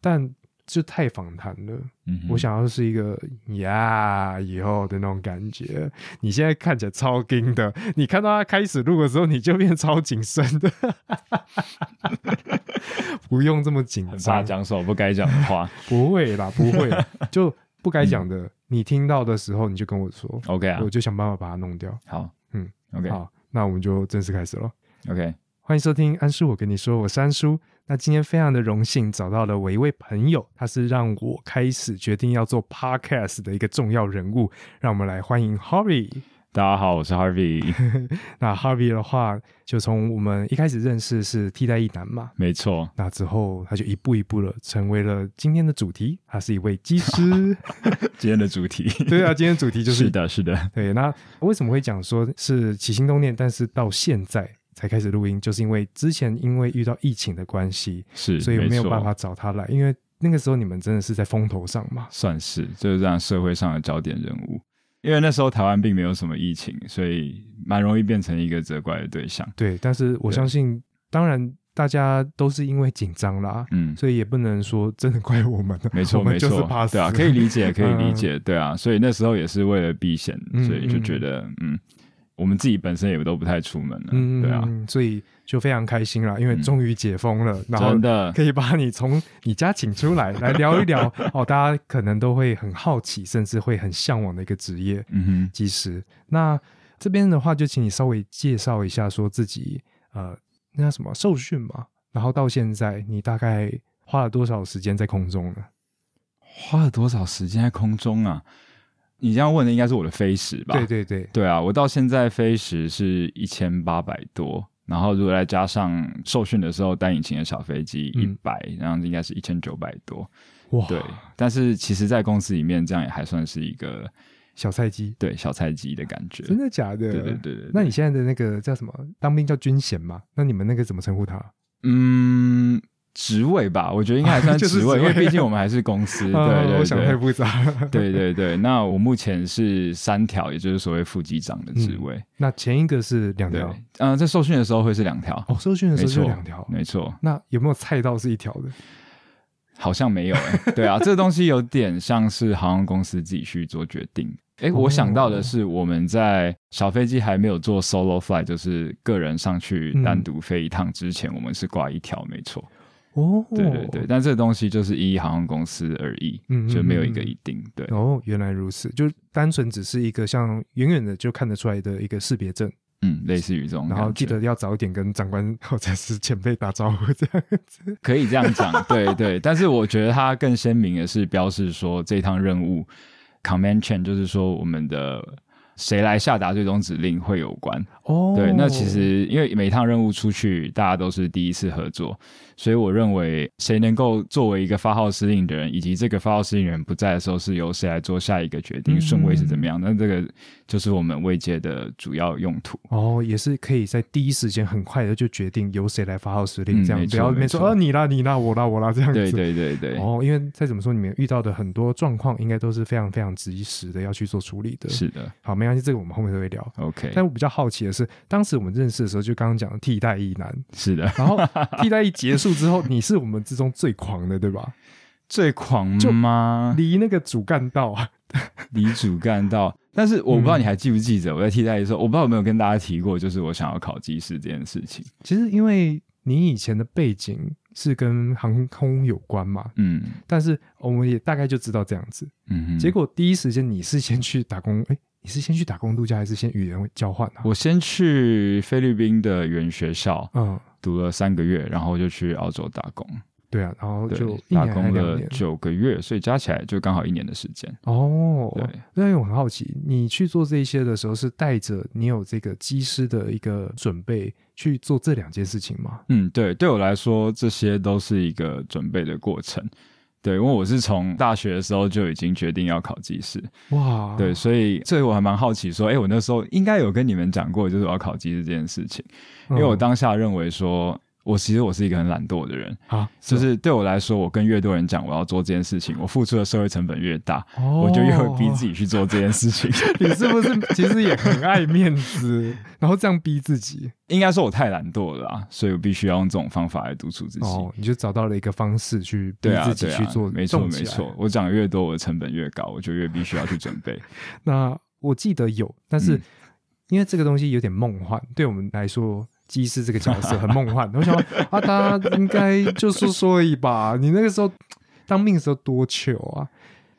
但就太访谈了。嗯，我想要是一个呀以后的那种感觉。你现在看起来超硬的，你看到他开始录的时候，你就变超谨慎的。不用这么紧张，讲什么不该讲的话。不会啦，不会，就不该讲的，你听到的时候你就跟我说，OK 啊我，就想办法把它弄掉。好，嗯，OK 好，那我们就正式开始了。OK，欢迎收听安叔，我跟你说，我是安叔。那今天非常的荣幸找到了我一位朋友，他是让我开始决定要做 podcast 的一个重要人物。让我们来欢迎 Harvey。大家好，我是 Harvey，那 Harvey 的话，就从我们一开始认识是替代一男嘛，没错，那之后他就一步一步的成为了今天的主题，他是一位技师。今天的主题，对啊，今天主题就是是的，是的，对，那为什么会讲说是起心动念，但是到现在才开始录音，就是因为之前因为遇到疫情的关系，是，所以没有办法，找他来，因为那个时候你们真的是在风头上嘛。算是就是这样社会上的焦点人物。因为那时候台湾并没有什么疫情，所以蛮容易变成一个责怪的对象。对，但是我相信，当然大家都是因为紧张啦，嗯，所以也不能说真的怪我们，没错，没错。就是怕，死，对啊，可以理解，可以理 嗯。解，对啊，所以那时候也是为了避险，嗯所以就觉得，嗯，我们自己本身也都不太出门了，嗯，对啊，所以就非常开心啦，因为嗯终于解封了，然后真的，可以把你从你家请出来，来聊一聊 哦，大家可能都会很好奇，甚至会很向往的一个职业嗯哼，技师。那这边的话，就请你稍微介绍一下，说自己呃，那叫什么受训嘛，然后到现在你大概花了多少时间在空中呢？花了多少时间在空中啊？你这样问的应该是我的飞时吧？对对对，对啊，我到现在飞时是一千八百多，然后如果再加上受训的时候单引擎的小飞机一嗯百、然后应该是一千九百多。哇，对，但是其实，在公司里面这样也还算是一个小菜鸡，对小菜鸡的感觉。真的假的？对对对对对那你现在的那个叫什么？当兵叫军衔嘛？那你们那个怎么称呼他？嗯，职位吧，我觉得应该还算 就是职位，因为毕竟我们还是公司。对对对我想太 对，复杂了。对对对。那我目前是三条，也就是所谓副机长的职位。那前一个是两对条，，嗯、在受训的时候会是两条。哦，受训的时候就两条。没错，那有没有菜到是一条的？好像没有哎、对啊，这个东西有点像是航空公司自己去做决定。哎、哦我想到的是，我们在小飞机还没有做 solo flight，就是个人上去嗯单独飞一趟之前，我们是挂一条，没错。哦，对对对，但这个东西就是依航空公司而异，嗯嗯就没有一个一定。对，哦，原来如此，就单纯只是一个像远远的就看得出来的一个识别证，嗯，类似于这种，然后记得要早一点跟长官或者是前辈打招呼，这样子。可以这样讲，对对。但是我觉得它更鲜明的是标示说这趟任务 command chain，就是说我们的谁来下达最终指令会有关。哦，对，那其实因为每趟任务出去，大家都是第一次合作，所以我认为谁能够作为一个发号施令的人，以及这个发号施令人不在的时候，是由谁来做下一个决定，嗯顺位是怎么样？那这个就是我们位阶的主要用途。哦，也是可以在第一时间很快的就决定由谁来发号施令，这样嗯不要没说没错啊你啦你啦我啦我啦这样子。对对对对，哦，因为再怎么说，你们遇到的很多状况，应该都是非常非常及时的要去做处理的。是的好，没关系，这个我们后面都会聊。，OK，但我比较好奇的是，当时我们认识的时候，就刚刚讲的替代役男，是的，然后替代役结束之后，你是我们之中最狂的，对吧？最狂就吗？离那个主干道啊，离主干道。但是我不知道嗯你还记不记得我在替代的时候，我不知道有没有跟大家提过，就是我想要考技师这件事情。其实因为你以前的背景是跟航空有关嘛，嗯但是我们也大概就知道这样子。嗯哼，结果第一时间你是先去打工，哎，你是先去打工度假，还是先语言交换啊？我先去菲律宾的语言学校嗯，读了三个月，然后就去澳洲打工，对啊，然后就，打工了。九个月，所以加起来就刚好一年的时间。哦，对，那我很好奇，你去做这些的时候，是带着你有这个机师的一个准备去做这两件事情吗？嗯，对，对我来说，这些都是一个准备的过程。对，因为我是从大学的时候就已经决定要考技师，哇，对，所以这个我还蛮好奇，说，哎，我那时候应该有跟你们讲过，就是我要考技师这件事情，因为我嗯。当下认为说，我其实我是一个很懒惰的人，啊，就是对我来说，我跟越多人讲我要做这件事情，我付出的社会成本越大，哦我就越会逼自己去做这件事情。你是不是其实也很爱面子，然后这样逼自己？应该说我太懒惰了啦，所以我必须要用这种方法来督促自己。哦，你就找到了一个方式去逼自己去做，没错没错。。我讲的越多，我的成本越高，我就越必须要去准备。那我记得有，但是嗯因为这个东西有点梦幻，对我们来说，技师这个角色 很梦幻。我想说 啊，他应该就说说而已吧。你那个时候当兵的时候多糗啊！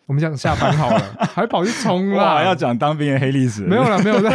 我们讲下班好了，还跑去冲哇，浪，要讲当兵的黑历史了，没有了，没有了，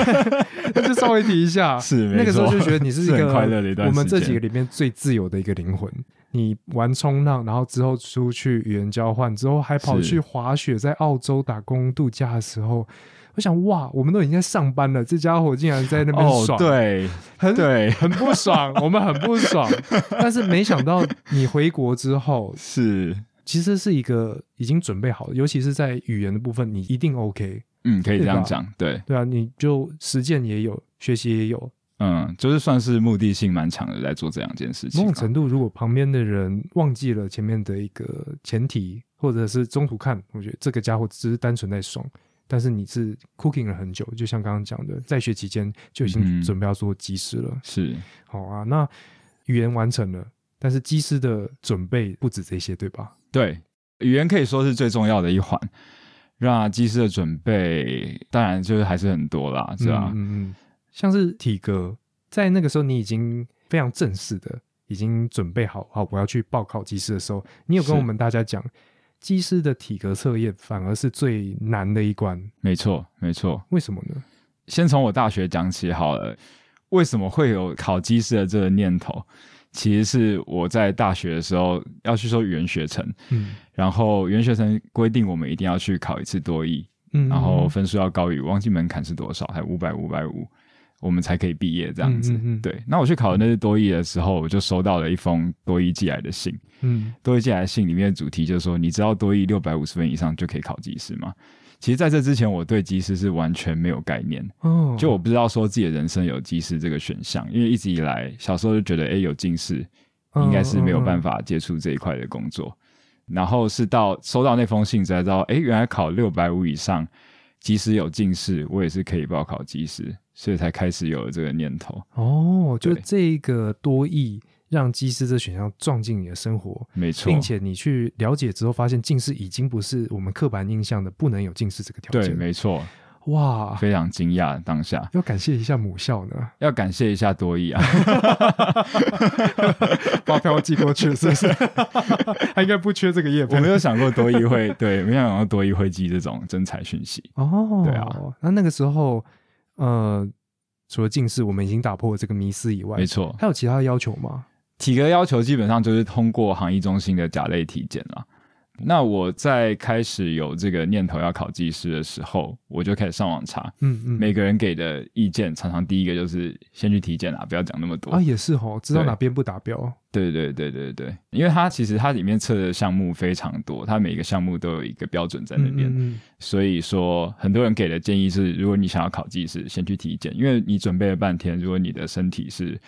那就稍微提一下。是那个时候就觉得你是一个快乐的一段我们这几个里面最自由的一个灵魂。你玩冲浪，然后之后出去语言交换，之后还跑去滑雪，在澳洲打工度假的时候，我想哇，我们都已经在上班了，这家伙竟然在那边哦爽，，对很对，很不爽，我们很不爽。但是没想到你回国之后，是，其实是一个已经准备好了，尤其是在语言的部分，你一定 OK。嗯，可以这样讲，对，对啊，你就实践也有，学习也有，嗯，就是算是目的性蛮强的，在做这两件事情啊。某种程度，如果旁边的人忘记了前面的一个前提，或者是中途看，我觉得这个家伙只是单纯在爽。但是你是 cooking 了很久，就像刚刚讲的，在学期间就已经嗯准备要做技师了。是，好啊，那语言完成了，但是技师的准备不止这些，对吧？对，语言可以说是最重要的一环。那技师的准备，当然就是还是很多啦，是吧？嗯嗯嗯，像是体格，在那个时候你已经非常正式的，已经准备好，好我要去报考技师的时候，你有跟我们大家讲，技师的体格测验反而是最难的一关，没错，没错。为什么呢？先从我大学讲起好了。为什么会有考机师的这个念头？其实是我在大学的时候要去修语言学程，嗯然后语言学程规定我们一定要去考一次多译，嗯，然后分数要高于，忘记门槛是多少，还五百五百五，我们才可以毕业这样子。嗯嗯嗯对，那我去考那次多艺的时候，我就收到了一封多艺寄来的信。嗯多艺寄来的信里面的主题就是说，你知道多艺六百五十分以上就可以考技师吗？其实在这之前，我对技师是完全没有概念，哦，就我不知道说自己的人生有技师这个选项，因为一直以来小时候就觉得，哎，有近视应该是没有办法，法接触这一块的工作。然后是到收到那封信才知道，哎，原来考六百五以上，即使有近视，我也是可以报考技师，所以才开始有了这个念头。哦，就这个多义让技师这选项撞进你的生活，没错，并且你去了解之后，发现近视已经不是我们刻板印象的不能有近视这个条件对，件。没错，哇，非常惊讶当下。要感谢一下母校呢，要感谢一下多益啊，发票寄过去是不是？他应该不缺这个业我配没有想过多益会对，没有想到多益会寄这种真才讯息。哦。对啊，那那个时候，呃，除了近视，我们已经打破了这个迷思以外，没错，还有其他的要求吗？体格要求基本上就是通过行医中心的甲类体检啦。那我在开始有这个念头要考技师的时候，我就开始上网查，嗯嗯，每个人给的意见常常第一个就是先去体检啊，不要讲那么多。啊也是哦，知道哪边不达标。对对对对对，因为它其实它里面测的项目非常多，它每一个项目都有一个标准在那边，嗯嗯所以说很多人给的建议是，如果你想要考技师，先去体检，因为你准备了半天，如果你的身体是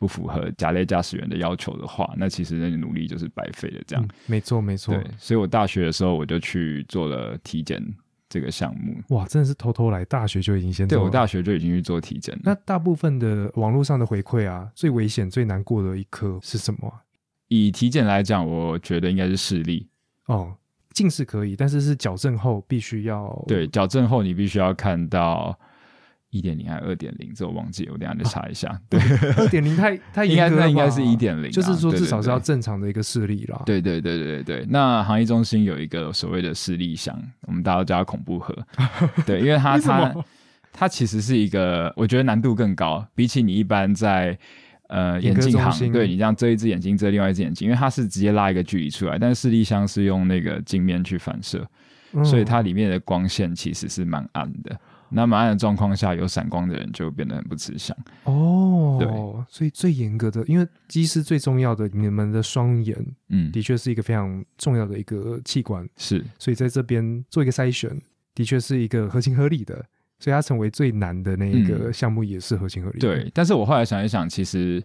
不符合甲类驾驶员的要求的话，那其实那你努力就是白费了。这样、嗯没错没错对，，所以我大学的时候我就去做了体检这个项目。哇，真的是偷偷来，大学就已经先做了对我大学就已经去做体检。那大部分的网络上的回馈啊，最危险、最难过的一科是什么啊、以体检来讲，我觉得应该是视力。哦，近视可以，但是是矫正后必须要对，矫正后你必须要看到一点零还是二点零，这我忘记了，我等下再查一下。对二点零太太 应该那应该是一点零就是说至少是要正常的一个视力啦。对对对对对对，那行业中心有一个所谓的视力箱，我们大家都叫它恐怖盒。对，因为它它它其实是一个，我觉得难度更高，比起你一般在呃眼眼镜行，对你这样遮一只眼睛，遮另外一只眼睛，因为它是直接拉一个距离出来，但是视力箱是用那个镜面去反射，嗯所以它里面的光线其实是蛮暗的。那蛮暗的状况下，有闪光的人就变得很不吃香。哦，对所以最严格的，因为机师最重要的，你们的双眼嗯，的确是一个非常重要的一个器官，是所以在这边做一个筛选，的确是一个合情合理的，所以它成为最难的那一个嗯项目也是合情合理的。对，但是我后来想一想，其实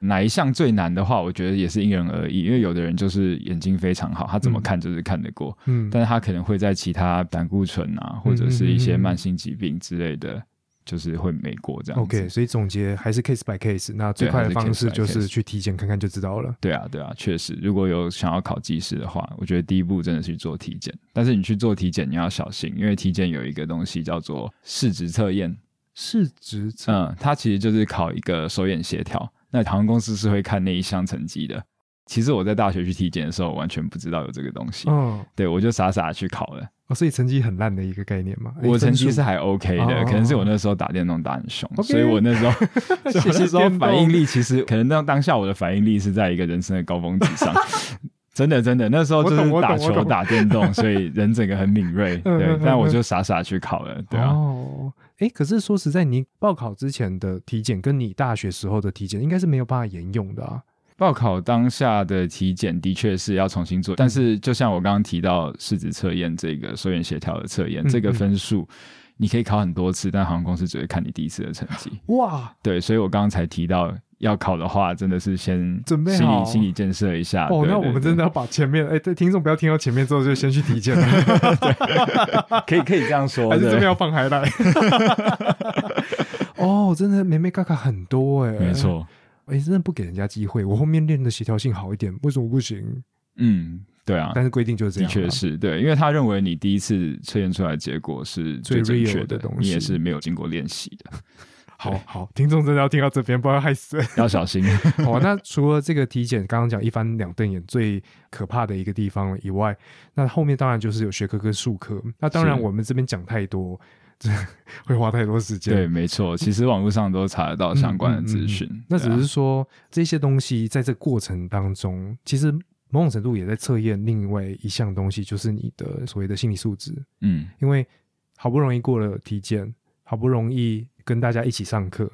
哪一项最难的话，我觉得也是因人而异，因为有的人就是眼睛非常好，他怎么看就是看得过，嗯，但是他可能会在其他胆固醇啊，或者是一些慢性疾病之类的，就是会没过这样。OK，所以总结还是 case by case。那最快的方式就是去体检看看就知道了。对啊，对啊，确实，如果有想要考技师的话，我觉得第一步真的是去做体检。但是你去做体检，你要小心，因为体检有一个东西叫做视值测验，视值测嗯，它其实就是考一个手眼协调。那航空公司是会看那一项成绩的。其实我在大学去体检的时候，完全不知道有这个东西，嗯，对我就傻傻去考了。哦，所以成绩很烂的一个概念嘛。哎我成绩是还 OK 的，哦可能是我那时候打电动打很凶所以我那时候，所以我那时候谢谢电动反应力其实可能当当下我的反应力是在一个人生的高峰之上。真的，真的，那时候就是打球、打电动，所以人整个很敏锐。对但我就傻傻去考了，对啊。哦，哎，可是说实在，你报考之前的体检跟你大学时候的体检应该是没有办法沿用的啊。报考当下的体检的确是要重新做，但是就像我刚刚提到试纸测验这个手眼协调的测验，嗯这个嗯分数你可以考很多次，但航空公司只会看你第一次的成绩。哇，对，所以我刚刚才提到要考的话，真的是先准备好。心理心理建设一下。哦，那我们真的要把前面，哎，对，听众不要听到前面之后就先去体检了，对 可以可以这样说，对 还是这边要放海带？哦，真的美美嘎嘎很多哎，没，错，哎，真的不给人家机会，我后面练的协调性好一点，为什么不行？嗯，对啊。但是规定就是这的样的，确是对，因为他认为你第一次测验出来的结果是最最正确的东你也是没有经过练习的，好好，听众真的要听到这边，不要害死。要小心。好，那除了这个体检，刚刚讲一翻两瞪眼最可怕的一个地方以外，那后面当然就是有学科跟术科。那当然我们这边讲太多，这会花太多时间。对，没错，其实网络上都查得到相关的资讯、嗯嗯嗯那只是说这些东西在这个过程当中，其实某种程度也在测验另外一项东西，就是你的所谓的心理素质。嗯，因为好不容易过了体检，好不容易跟大家一起上课，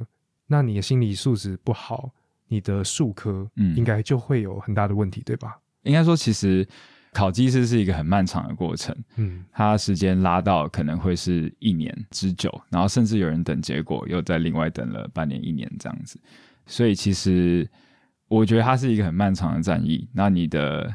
那你的心理素质不好，你的术科嗯应该就会有很大的问题，对吧？应该说其实考技师是一个很漫长的过程，嗯，它时间拉到可能会是一年之久，然后甚至有人等结果又在另外等了半年、一年这样子。所以其实我觉得它是一个很漫长的战役，那你的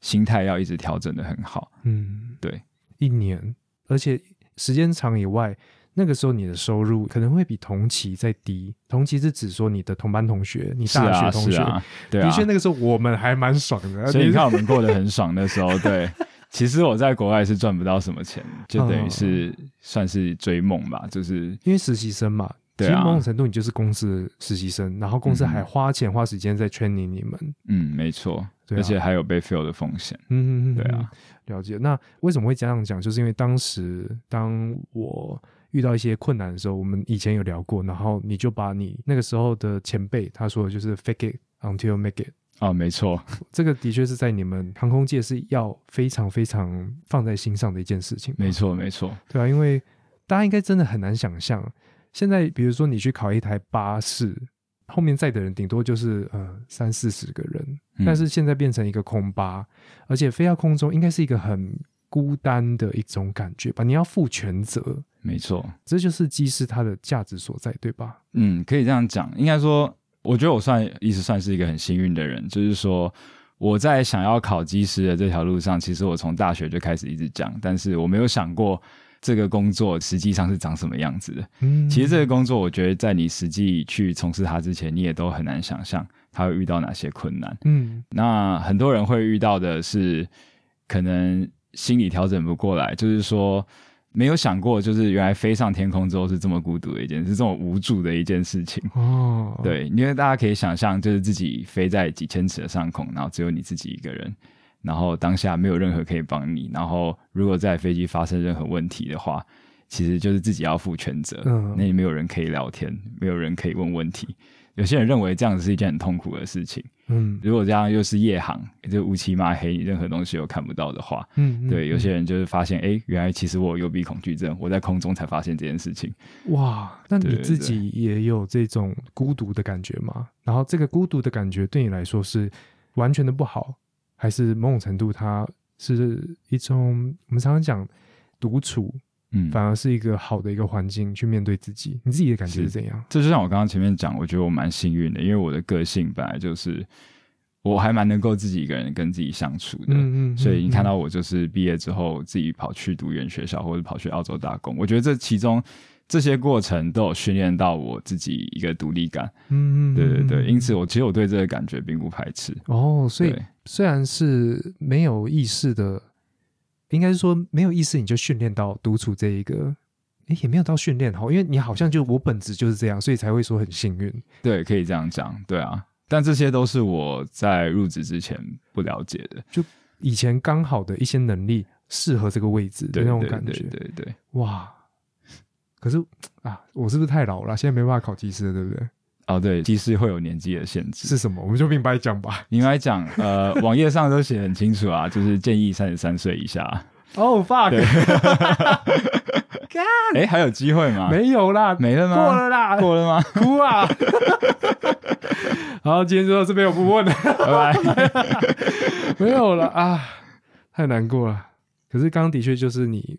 心态要一直调整的很好。嗯，对，一年，而且时间长以外，那个时候你的收入可能会比同期再低。同期是指说你的同班同学，你大学同学，是啊，对啊的。确那个时候我们还蛮爽的。所以你看，我们过得很爽的时候，对。其实我在国外是赚不到什么钱，就等嗯于是算是追梦吧，就是因为实习生嘛，其实某种程度你就是公司的实习生，然后公司还嗯花钱花时间在 training 你们。嗯，没错，而且还有被 fail 的风险。嗯，对啊，了解。那为什么会这样讲？就是因为当时当我遇到一些困难的时候，我们以前有聊过，然后你就把你那个时候的前辈他说的就是 fake it until make it，哦，没错，这个的确是在你们航空界是要非常非常放在心上的一件事情。没错，没错。对啊，因为大家应该真的很难想象，现在比如说你去考一台巴士，后面载的人顶多就是呃三四十个人，嗯但是现在变成一个空巴，而且飞到空中应该是一个很孤单的一种感觉吧？你要负全责，没错，这就是技师他的价值所在，对吧？嗯，可以这样讲。应该说，我觉得我算一直算是一个很幸运的人，就是说我在想要考技师的这条路上，其实我从大学就开始一直讲，但是我没有想过这个工作实际上是长什么样子的。嗯，其实这个工作，我觉得在你实际去从事它之前，你也都很难想象它会遇到哪些困难。嗯那很多人会遇到的是，可能心理调整不过来，就是说没有想过，就是原来飞上天空之后是这么孤独的一件事，是这么无助的一件事情。哦，，对，因为大家可以想象，就是自己飞在几千尺的上空，然后只有你自己一个人，然后当下没有任何可以帮你，然后如果在飞机发生任何问题的话，其实就是自己要负全责。嗯那也没有人可以聊天，没有人可以问问题。有些人认为这样子是一件很痛苦的事情。嗯如果这样又是夜航，就乌漆嘛黑，你任何东西都看不到的话，嗯，嗯对，有些人就是发现，哎、原来其实我有幽闭恐惧症，我在空中才发现这件事情。哇，那你自己也有这种孤独的感觉吗？然后这个孤独的感觉对你来说是完全的不好，还是某种程度它是一种我们常常讲独处嗯，反而是一个好的一个环境去面对自己。你自己的感觉是是怎样？这就像我刚刚前面讲，我觉得我蛮幸运的，因为我的个性本来就是我还蛮能够自己一个人跟自己相处的。嗯嗯所以你看到我就是毕业之后自己跑去读语言学校，或者跑去澳洲打工，我觉得这其中这些过程都有训练到我自己一个独立感。嗯嗯，对对对，嗯因此我其实我对这个感觉并不排斥。哦，所以对虽然是没有意识的，应该是说没有意识，你就训练到独处这一个，哎，也没有到训练好，因为你好像就我本质就是这样，所以才会说很幸运。对，可以这样讲，对啊。但这些都是我在入职之前不了解的，就以前刚好的一些能力适合这个位置的那种对对感觉，对对。哇！可是啊，我是不是太老了？现在没办法考技师了，对不对？哦，对，技师会有年纪的限制。是什么？我们就明白讲吧。明白讲，呃，网页上都写得很清楚啊，就是建议三十三岁以下。哦、fuck，对哎，还有机会吗？没有啦，没了吗？过了啦，过了吗？哭啊！好，今天就到这边，我不问了。拜拜。没有了啊，太难过了。可是刚刚的确就是你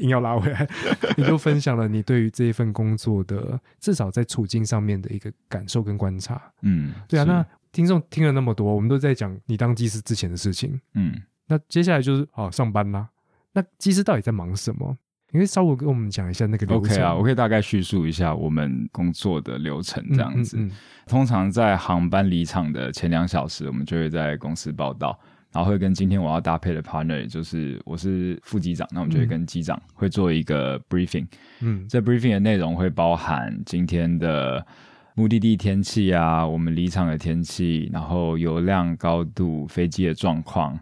硬要拉回来，你就分享了你对于这一份工作的至少在处境上面的一个感受跟观察。嗯，对啊，那听众听了那么多，我们都在讲你当技师之前的事情。嗯，那接下来就是好上班啦。那技师到底在忙什么？你可以稍微跟我们讲一下那个流程 OK 啊，我可以大概叙述一下我们工作的流程这样子。嗯嗯通常在航班离场的前两小时，我们就会在公司报道，然后会跟今天我要搭配的 partner，就是我是副机长，那我们就会跟机长会做一个 briefing。嗯这 briefing 的内容会包含今天的目的地天气啊，我们离场的天气，然后油量、高度、飞机的状况，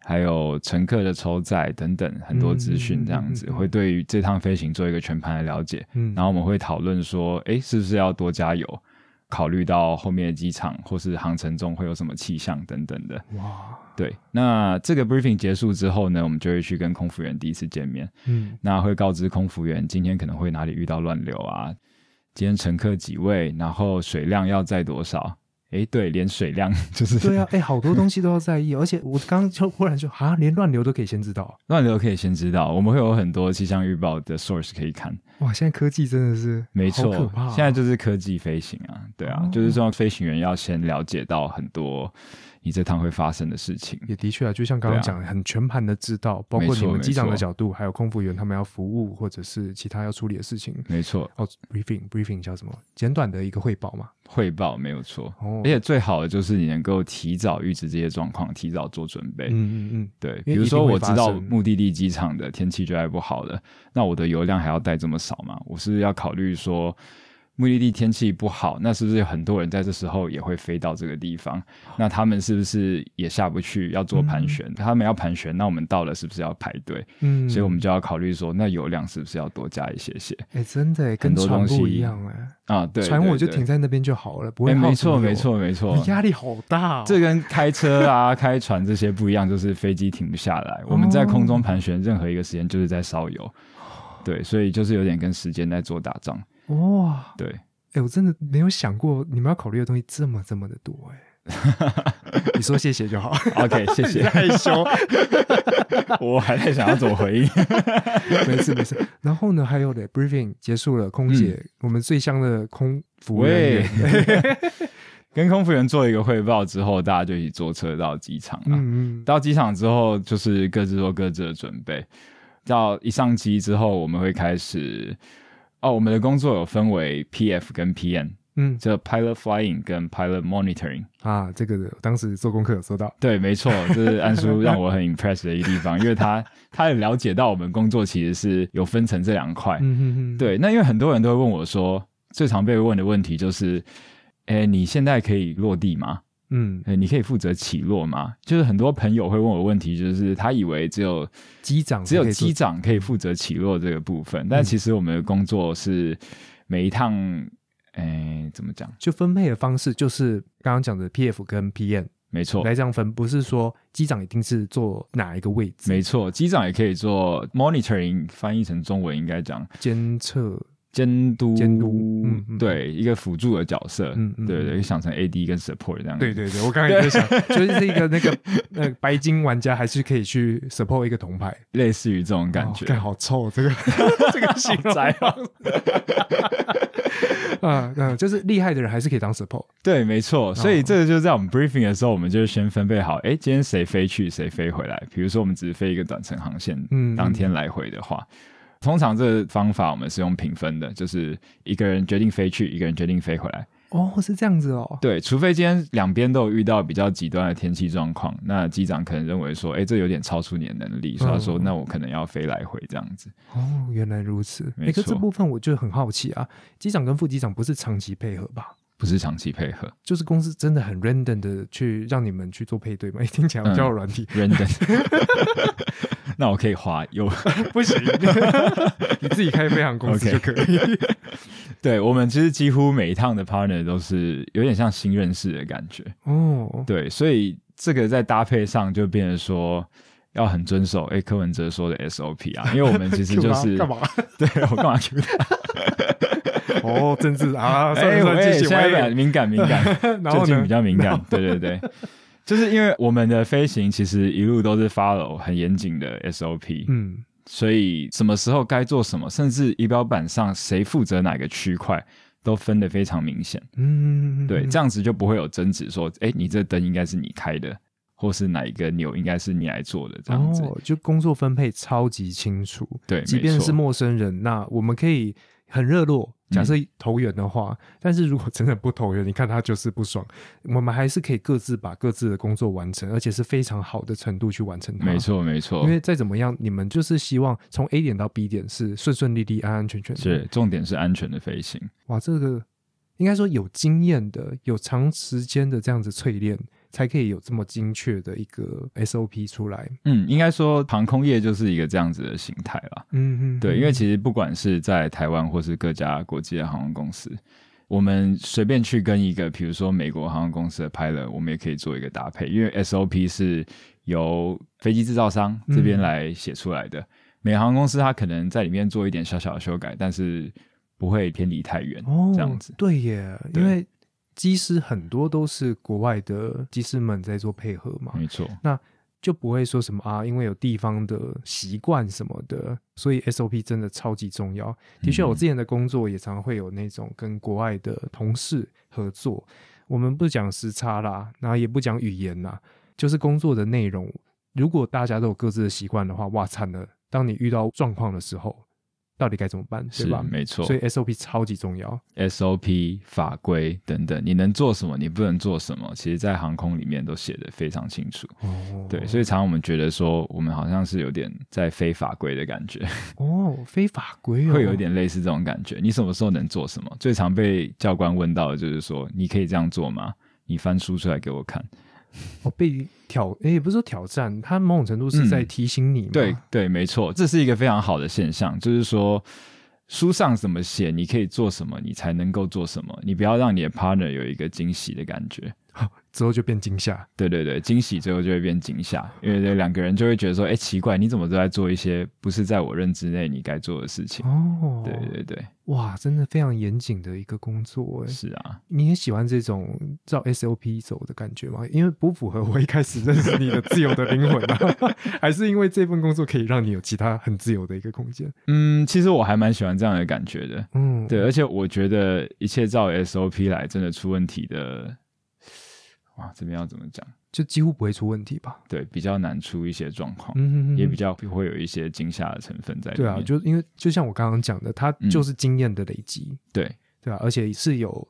还有乘客的抽载等等很多资讯，这样子、嗯嗯嗯嗯会对于这趟飞行做一个全盘的了解。嗯然后我们会讨论说，哎，是不是要多加油？考虑到后面的机场或是航程中会有什么气象等等的。哇，对，那这个 briefing 结束之后呢，我们就会去跟空服员第一次见面。嗯那会告知空服员今天可能会哪里遇到乱流啊，今天乘客几位，然后水量要载多少。哎，对，连水量 就是对啊，哎、好多东西都要在意，而且我刚刚就忽然就啊，连乱流都可以先知道，乱流可以先知道，我们会有很多气象预报的 source 可以看。哇，现在科技真的是没错，可怕啊、现在就是科技飞行啊，对啊，哦就是说飞行员要先了解到很多你这趟会发生的事情。也的确啊，就像刚刚讲，很全盘的知道，包括你们机长的角度，还有空服员他们要服务或者是其他要处理的事情。没错，哦，briefing briefing 叫什么？简短的一个汇报嘛。汇报没有错，哦而，且最好的就是你能够提早预知这些状况，提早做准备。嗯嗯嗯，对，比如说我知道目的地机场的天气就还不好了，那我的油量还要带这么少吗？我是要考虑说。目的地天气不好，那是不是有很多人在这时候也会飞到这个地方？那他们是不是也下不去要做盘旋？他们要盘旋，那我们到了是不是要排队？嗯，所以我们就要考虑说，那油量是不是要多加一些些哎、真的耶跟船不一样哎，啊？对，船我就停在那边就好了，不会耗没错，没，错，没错。压力好大、哦。这跟开车啊、开船这些不一样，就是飞机停不下来。我们在空中盘旋，任何一个时间就是在烧油。对，所以就是有点跟时间在做打仗。哇，对，哎、我真的没有想过你们要考虑的东西这么这么的多哎。你说谢谢就好，OK，谢谢。害羞。我还在想要怎么回应。没事没事。然后呢，还有嘞，briefing 结束了，空姐，我们最香的空服员，，跟空服员做一个汇报之后，大家就一起坐车到机场了。嗯嗯，到机场之后，就是各自做各自的准备。到一上机之后，我们会开始哦，我们的工作有分为 PF 跟 PM，嗯这 Pilot Flying 跟 Pilot Monitoring。啊，这个当时做功课有说到，对，没错，这是安叔让我很 impress 的一个地方，因为他他也了解到我们工作其实是有分成这两块。对，那因为很多人都会问我说，最常被问的问题就是，哎，你现在可以落地吗？嗯，呃，你可以负责起落吗？就是很多朋友会问我问题，就是他以为只有机长只有机长可以负责起落这个部分，但其实我们的工作是每一趟，哎，怎么讲？就分配的方式就是刚刚讲的 PF 跟 PM 没错，来这样分，不是说机长一定是坐哪一个位置，没错，机长也可以做 monitoring，翻译成中文应该讲监测监督监督嗯嗯对一个辅助的角色，嗯嗯对对，想成 AD 跟 support 这样子，对对对，我刚刚也在想，就是一个那个那个白金玩家，还是可以去 support 一个铜牌，类似于这种感觉。哦。好臭，这个 这个形容。宅 啊啊嗯，就是厉害的人还是可以当 support，对，没哦。错，所以这个就是在我们 briefing 的时候，我们就先分配好，哎，今天谁飞去，谁飞回来。比如说，我们只是飞一个短程航线，嗯。当天来回的话，通常这个方法我们是用平分的，就是一个人决定飞去，一个人决定飞回来。哦，是这样子哦，对，除非今天两边都有遇到比较极端的天气状况，那机长可能认为说，哎，这有点超出你的能力，所以他说，嗯那我可能要飞来回这样子。哦，原来如此，没哎，可这部分我就很好奇啊，机长跟副机长不是长期配合吧？不是长期配合就是公司真的很 random 的去让你们去做配对吗？哎，听起来比较软体，，random。那我可以滑右。不行，你自己开飞航公司就可以。对我们其实几乎每一趟的 partner 都是有点像新认识的感觉。哦，对，所以这个在搭配上就变成说要很遵守哎柯文哲说的 SOP 啊，因为我们其实就是干嘛？对我干嘛 Q 他？哦，政治啊，算哎，了算了，喂继续。现在敏感敏感，然后呢最近比？较敏感。对对对，就是因为我们的飞行其实一路都是 follow 很严谨的 SOP，嗯，所以什么时候该做什么，甚至仪表板上谁负责哪个区块。都分得非常明显，嗯，对，这样子就不会有争执，说，哎，你这灯应该是你开的，或是哪一个钮应该是你来做的，这样子，哦，就工作分配超级清楚。对，即便是陌生人，那我们可以很热络。假设投缘的话，但是如果真的不投缘，你看他就是不爽，我们还是可以各自把各自的工作完成，而且是非常好的程度去完成它。没，错没错，因为再怎么样，你们就是希望从 A 点到 B 点是顺顺利利、安安全全的。是重点是安全的飞行，哇，这个应该说有经验的、有长时间的这样子淬炼，才可以有这么精确的一个 SOP 出来。嗯，应该说航空业就是一个这样子的形态啦。嗯嗯，对，因为其实不管是在台湾或是各家国际的航空公司，我们随便去跟一个，比如说美国航空公司的 pilot，我们也可以做一个搭配，因为 SOP 是由飞机制造商这边来写出来的。每个航空公司它可能在里面做一点小小的修改，但是不会偏离太远，哦，这样子。对耶，对因为机师很多都是国外的机师们在做配合嘛，没错，那就不会说什么啊，因为有地方的习惯什么的，所以 SOP 真的超级重要。的确，嗯我之前的工作也常常会有那种跟国外的同事合作，我们不讲时差啦，然后也不讲语言啦，就是工作的内容。如果大家都有各自的习惯的话，哇，惨了！当你遇到状况的时候，到底该怎么办，对是吧？没错所以 SOP 超级重要。SOP 法规等等，你能做什么，你不能做什么，其实在航空里面都写的非常清楚。哦，对，所以常常我们觉得说，我们好像是有点在非法规的感觉，哦，非法规哦，会有一点类似这种感觉。你什么时候能做什么？最常被教官问到的就是说，你可以这样做吗？你翻书出来给我看。哦被挑，诶，也不是说挑战，他某种程度是在嗯提醒你嘛。对对，没错，这是一个非常好的现象，就是说。书上怎么写，你可以做什么，你才能够做什么。你不要让你的 partner 有一个惊喜的感觉。之后就变惊吓。对对对，惊喜之后就会变惊吓，因为这两个人就会觉得说，哎，奇怪，你怎么都在做一些不是在我认知内你该做的事情？哦，对对对，哇，真的非常严谨的一个工作哎。是啊，你也喜欢这种照 SOP 走的感觉吗？因为不符合我一开始认识你的自由的灵魂啊，还是因为这份工作可以让你有其他很自由的一个空间？嗯，其实我还蛮喜欢这样的感觉的。嗯，对，而且我觉得一切照 SOP 来，真的出问题的，哇，这边要怎么讲？就几乎不会出问题吧？对，比较难出一些状况，嗯，也比较会有一些惊吓的成分在里面。对啊，就因为就像我刚刚讲的，它嗯就是经验的累积，对对啊，而且是有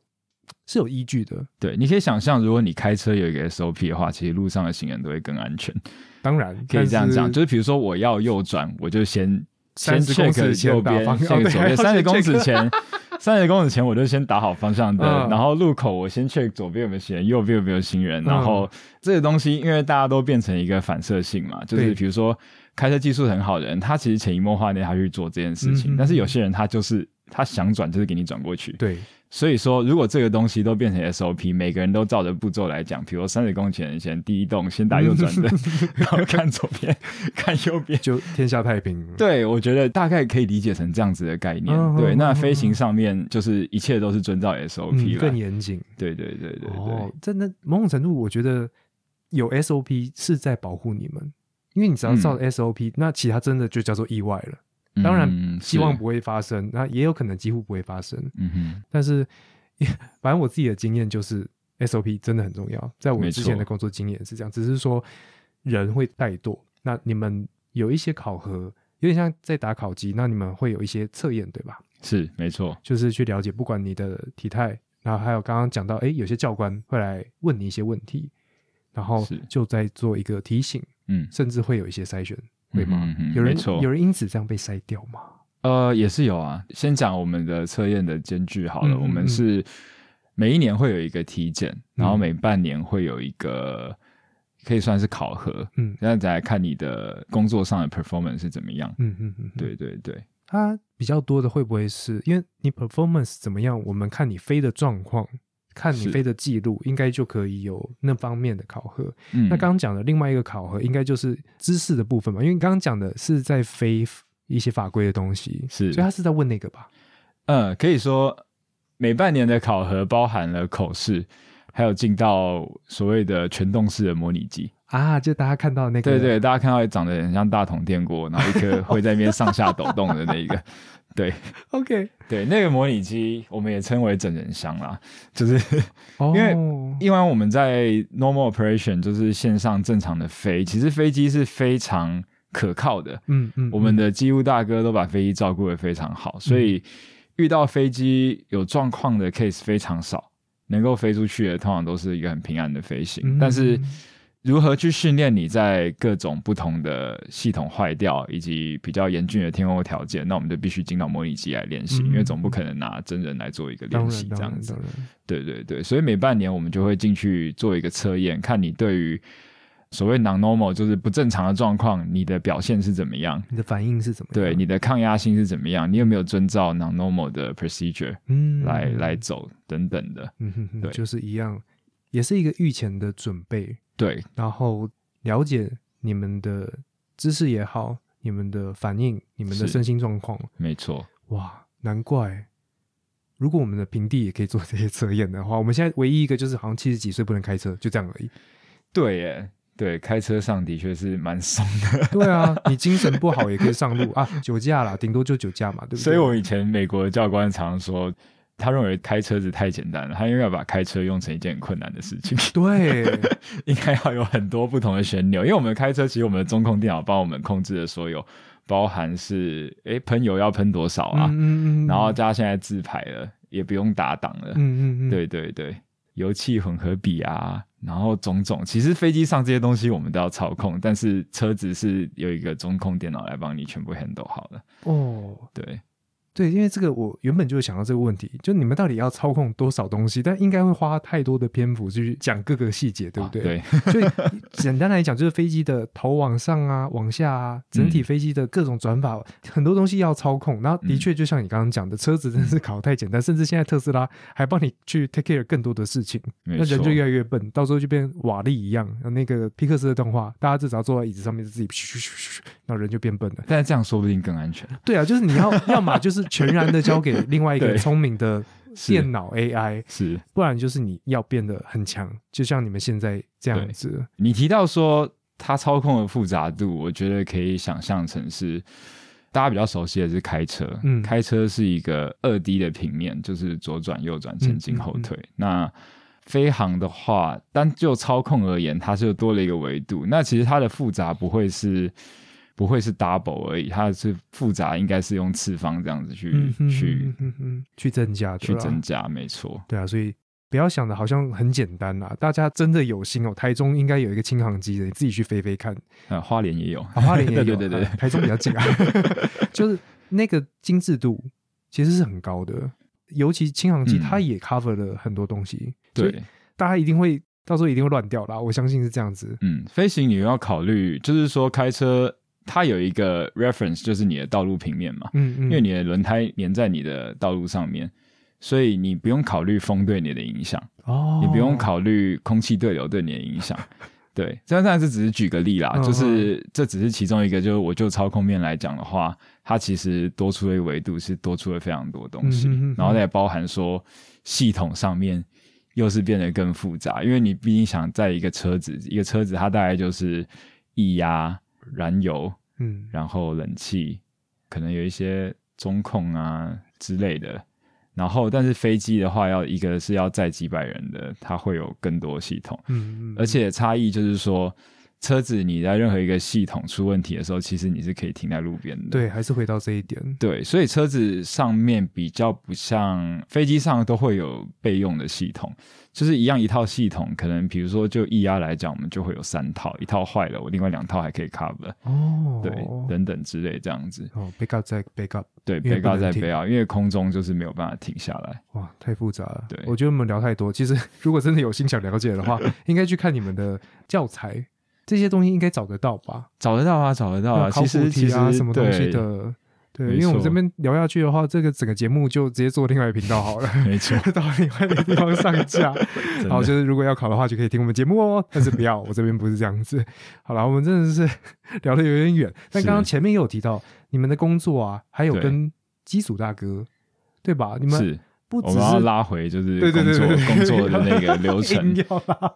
是有依据的。对，你可以想象，如果你开车有一个 SOP 的话，其实路上的行人都会更安全。当然可以这样讲，就是比如说我要右转，我就先先30公尺 check 右边，左边，三十公尺前，三十公尺前我就先打好方向灯，嗯。然后路口我先 check 左边有没有行人，右边有没有行人，嗯。然后这个东西因为大家都变成一个反射性嘛，就是比如说开车技术很好的人，他其实潜移默化内他去做这件事情，但是有些人他就是他想转就是给你转过去。对，所以说，如果这个东西都变成 SOP，每个人都照着步骤来讲，比如三十公前先第一栋先打右转灯，然后看左边，看右边，就天下太平。对，我觉得大概可以理解成这样子的概念。对，那飞行上面就是一切都是遵照 SOP 了，更严谨。对对对对对，哦，真的某种程度，我觉得有 SOP 是在保护你们，因为你只要照 SOP，那其他真的就叫做意外了。当然，希望不会发生，那也有可能几乎不会发生。嗯哼，但是 反正我自己的经验就是 SOP 真的很重要，在我之前的工作经验是这样，只是说人会怠惰。那你们有一些考核，有点像在打考级，那你们会有一些测验，对吧？是，没错，就是去了解，不管你的体态，然后还有刚刚讲到，哎，有些教官会来问你一些问题，然后就在做一个提醒，嗯，甚至会有一些筛选。会吗？有人有人因此这样被筛掉吗？呃，也是有啊。先讲我们的测验的间距好了。我们是每一年会有一个体检，然后每半年会有一个可以算是考核。嗯，然后再来看你的工作上的 performance 是怎么样。嗯嗯嗯，对对对。它比较多的会不会是因为你 performance 怎么样？我们看你飞的状况。看你飞的记录，应该就可以有那方面的考核。那刚刚讲的另外一个考核，应该就是知识的部分嘛？因为你刚刚讲的是在飞一些法规的东西，是，所以他是在问那个吧？嗯，可以说每半年的考核包含了口试，还有进到所谓的全动式的模拟机。啊，就大家看到那个，对对，大家看到长得很像大桶电锅，然后一颗会在那边上下抖动的那一个。对，OK，对，那个模拟机我们也称为整人箱啦，就是因为因为我们在 normal operation 就是线上正常的飞，其实飞机是非常可靠的，嗯嗯，我们的机务大哥都把飞机照顾的非常好，所以遇到飞机有状况的 case 非常少，能够飞出去的通常都是一个很平安的飞行，但是。如何去训练你在各种不同的系统坏掉以及比较严峻的天空条件？那我们就必须进到模拟机来练习，因为总不可能拿真人来做一个练习这样子。对对对，所以每半年我们就会进去做一个测验，看你对于所谓 non-normal 就是不正常的状况，你的表现是怎么样，你的反应是怎么样？对，你的抗压性是怎么样？你有没有遵照 non-normal 的 procedure 嗯来来走等等的？嗯哼哼，对，就是一样，也是一个预前的准备。对，然后了解你们的知识也好，你们的反应，你们的身心状况，没错。哇，难怪，如果我们的平地也可以做这些测验的话，我们现在唯一一个就是好像七十几岁不能开车，就这样而已。对耶，对，开车上的确是蛮松的。对啊，你精神不好也可以上路啊，酒驾啦，顶多就酒驾嘛，对不对？所以我以前美国的教官常说。他认为开车子太简单了，他应该要把开车用成一件很困难的事情。对，应该要有很多不同的旋钮，因为我们开车，其实我们的中控电脑帮我们控制的所有，包含是诶喷油要喷多少啊嗯嗯，然后加现在自排了，也不用打档了，嗯嗯嗯，对对对，油气混合比啊，然后种种，其实飞机上这些东西我们都要操控，但是车子是有一个中控电脑来帮你全部 handle 好的。哦，对。对，因为这个我原本就想到这个问题，就你们到底要操控多少东西？但应该会花太多的篇幅去讲各个细节，对不对？对。所以简单来讲，就是飞机的头往上啊、往下啊，整体飞机的各种转法，很多东西要操控。然后的确，就像你刚刚讲的，车子真的是考太简单，甚至现在特斯拉还帮你去 take care 更多的事情，那人就越来越笨，到时候就变瓦力一样。那个皮克斯的动画，大家至少坐在椅子上面，自己咻咻咻咻，那人就变笨了。但是这样说不定更安全。对啊，就是你要 要么就是。全然的交给另外一个 聪明的电脑 AI，是，不然就是你要变得很强，就像你们现在这样子。你提到说它操控的复杂度，我觉得可以想象成是大家比较熟悉的是开车，嗯，开车是一个二 D 的平面，就是左转、右转、前进、后退。那飞行的话，单就操控而言，它是多了一个维度。那其实它的复杂不会是。不会是 double 而已，它是复杂，应该是用次方这样子去去去增加，去增加，没错。对啊，所以不要想的好像很简单啦，大家真的有心哦。台中应该有一个轻航机的，你自己去飞飞看。啊，花莲也有，花莲也有，对对对，台中比较近啊。就是那个精致度其实是很高的，尤其轻航机，它也 cover 了很多东西。对，大家一定会到时候一定会乱掉啦，我相信是这样子。嗯，飞行你要考虑，就是说开车。它有一个 reference，就是你的道路平面嘛，嗯嗯，因为你的轮胎粘在你的道路上面，所以你不用考虑风对你的影响，哦，你不用考虑空气对流对你的影响。对，这当然是只是举个例啦，嗯就是这只是其中一个，就是我就操控面来讲的话，它其实多出了一个维度是多出了非常多东西，然后再包含说系统上面又是变得更复杂，因为你毕竟想在一个车子，一个车子它大概就是液压、燃油，嗯然后冷气，可能有一些中控啊之类的。然后，但是飞机的话，要一个是要载几百人的，它会有更多系统，嗯嗯，而且差异就是说，车子你在任何一个系统出问题的时候，其实你是可以停在路边的。对，还是回到这一点，对，所以车子上面比较不像飞机上都会有备用的系统，就是一样一套系统，可能比如说就液压来讲，我们就会有三套，一套坏了，我另外两套还可以 cover，哦，对，等等之类这样子。哦，back up 再 back up，对，因为被高不能停在背啊，因为空中就是没有办法停下来。哇，太复杂了。对我觉得我们聊太多。其实 如果真的有心想了解的话，应该去看你们的教材，这些东西应该找得到吧？找得到啊，找得到啊。其实其啊，什么东西，的。对，因为我们错这边聊下去的话，这个整个节目就直接做另外一个频道好了，没错，到另外一个地方上架。真的好，就是如果要考的话，就可以听我们节目哦。但是不要，我这边不是这样子。好了，我们真的是聊得有点远。但刚刚前面也有提到你们的工作啊，还有跟基础大哥，对吧？你们是不只我们要是拉回就是对对工作对对对工作的那个流程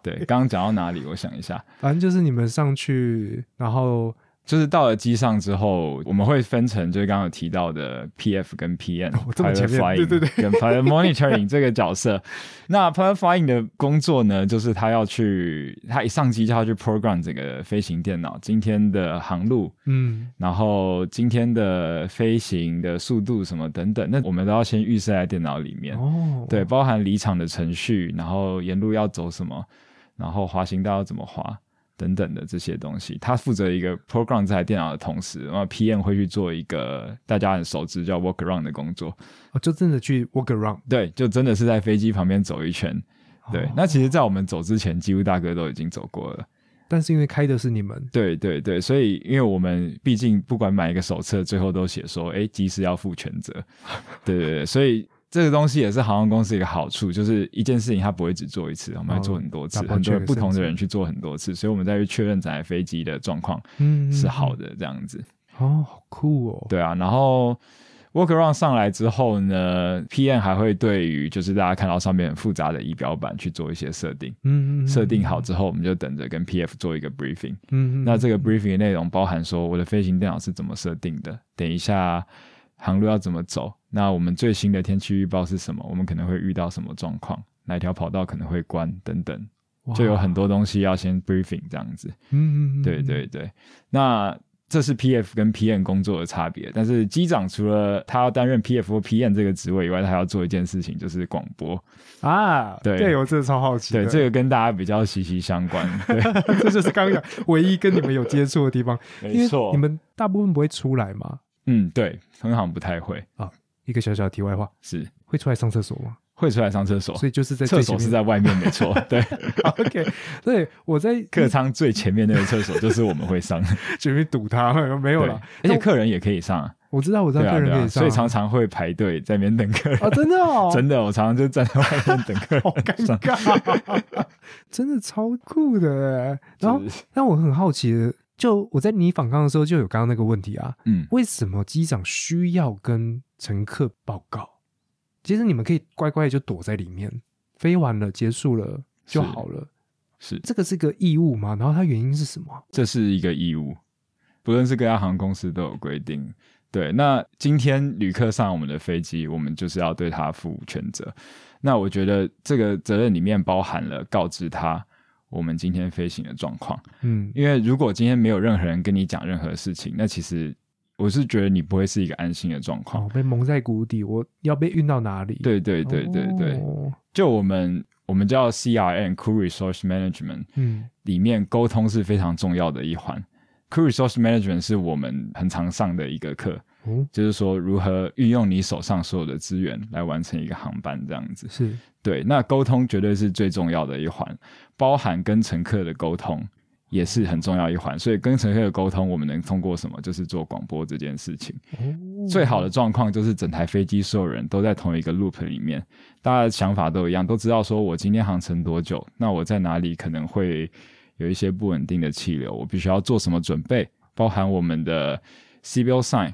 对，刚刚讲到哪里？我想一下，反正就是你们上去，然后就是到了机上之后，我们会分成就是刚刚有提到的 PF 跟 PM，哦 这么前 pilot 面 flying 对对对跟 pilot monitoring 这个角色。那 pilot flying 的工作呢，就是他要去，他一上机就要去 program 这个飞行电脑今天的航路，嗯，然后今天的飞行的速度什么等等，那我们都要先预设在电脑里面。哦，对，包含离场的程序，然后沿路要走什么，然后滑行道要怎么滑等等的这些东西。他负责一个 program 这台电脑的同时，然后 PM 会去做一个大家很熟知叫 walk around 的工作。哦，就真的去 walk around，对，就真的是在飞机旁边走一圈。对，哦那其实，在我们走之前，几乎大哥都已经走过了。但是因为开的是你们，对对对，所以因为我们毕竟不管买一个手册，最后都写说，哎，机师要负全责。对对对，所以这个东西也是航空公司一个好处，就是一件事情它不会只做一次，我们会做很多次，哦很多不同的人去做很多次，所以我们再去确认整台飞机的状况嗯，是好的，这样子。哦，好酷哦，对啊，然后 workaround 上来之后呢，PM 还会对于就是大家看到上面很复杂的仪表板去做一些设定。嗯嗯，设定好之后，我们就等着跟 PF 做一个 briefing。嗯，嗯，那这个 briefing 的内容包含说我的飞行电脑是怎么设定的，等一下航路要怎么走，那我们最新的天气预报是什么，我们可能会遇到什么状况，哪条跑道可能会关等等，就有很，多东西要先 briefing 这样子。嗯嗯嗯，对对对，那这是 PF 跟 PM 工作的差别。但是机长除了他要担任 PF 或 PM 这个职位以外，他还要做一件事情，就是广播。啊，对对我真的超好奇的，对，这个跟大家比较息息相关。对，这就是刚刚讲唯一跟你们有接触的地方，没错你。们大部分不会出来嘛。嗯，对，很好，不太会，一个小小的题外话，是会出来上厕所吗？会出来上厕所。所以就是在厕所是在外面，没错。对，OK，对我在客舱最前面那个厕所 就是我们会上的，前面堵他，没有对了。而且客人也可以上啊，我知道，我知道客人可以上，所以常常会排队在那边等客人。啊，真的哦，真的，我常常就站在外面等客人好尴。尬，真的超酷的欸。然后就是让我很好奇的，就我在你访刚的时候就有刚刚那个问题啊，嗯，为什么机长需要跟乘客报告？其实你们可以乖乖的就躲在里面，飞完了结束了就好了。是，这个是个义务吗？然后它原因是什么？这是一个义务，不论是各家航空公司都有规定。对，那今天旅客上我们的飞机，我们就是要对他负全责。那我觉得这个责任里面包含了告知他我们今天飞行的状况，嗯，因为如果今天没有任何人跟你讲任何事情，那其实我是觉得你不会是一个安心的状况。哦，被蒙在鼓底，我要被运到哪里？对对对对对，哦就我们我们叫 CRM Crew Resource Management 嗯里面沟通是非常重要的一环。Crew Resource Management 是我们很常上的一个课，哦，就是说如何运用你手上所有的资源来完成一个航班这样子。是对，那沟通绝对是最重要的一环，包含跟乘客的沟通，也是很重要一环。所以跟乘客的沟通，我们能通过什么？就是做广播这件事情。哦最好的状况就是整台飞机所有人都在同一个 loop 里面，大家的想法都一样，都知道说我今天航程多久，那我在哪里可能会有一些不稳定的气流，我必须要做什么准备，包含我们的 seatbelt sign。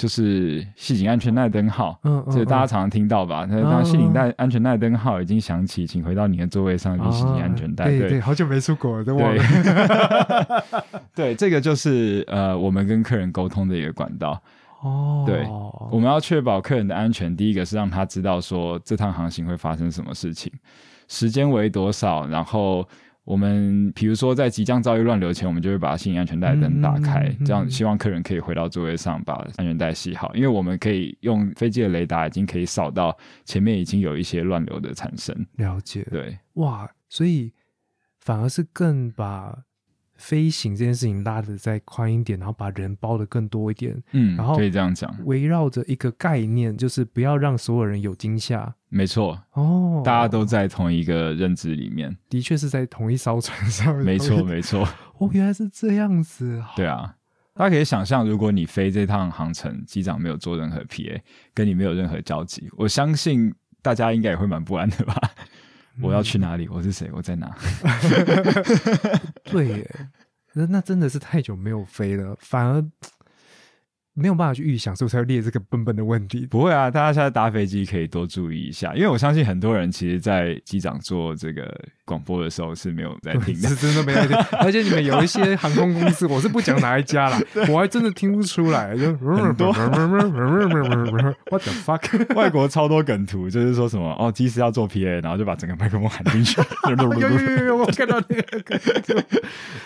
就是系紧安全带灯号，这个大家嗯常常听到吧？那当系紧带安全带灯号已经响起，请回到你的座位上去系紧安全带。对啊对对，好久没出国了，都忘对了。对，这个就是呃，我们跟客人沟通的一个管道。哦，对我们要确保客人的安全，第一个是让他知道说这趟航行会发生什么事情，时间为多少，然后我们比如说在即将遭遇乱流前，我们就会把系紧安全带灯打开，嗯嗯嗯这样希望客人可以回到座位上把安全带系好，因为我们可以用飞机的雷达已经可以扫到前面已经有一些乱流的产生。了解。对，哇，所以反而是更把飞行这件事情拉的再宽一点，然后把人包的更多一点，嗯，然后可以这样讲，围绕着一个概念，就是不要让所有人有惊吓。没错，哦，大家都在同一个认知里面，的确是在同一艘船上面。没错，没错。哦，原来是这样子。对啊，大家可以想象，如果你飞这趟航程，机长没有做任何 PA，跟你没有任何交集，我相信大家应该也会蛮不安的吧？我要去哪里？我是谁？我在哪？对耶，那那真的是太久没有飞了，反而没有办法去预想，所以我才会列这个笨笨的问题。不会啊，大家现在搭飞机可以多注意一下，因为我相信很多人其实，在机长做这个广播的时候是没有在听的是。真的没在听，而且你们有一些航空公司，我是不讲哪一家啦，我还真的听不出来，就很多 What the fuck？外国超多梗图，就是说什么哦，机师要做 PA，然后就把整个麦克风喊进去。有有有有，我看到那个，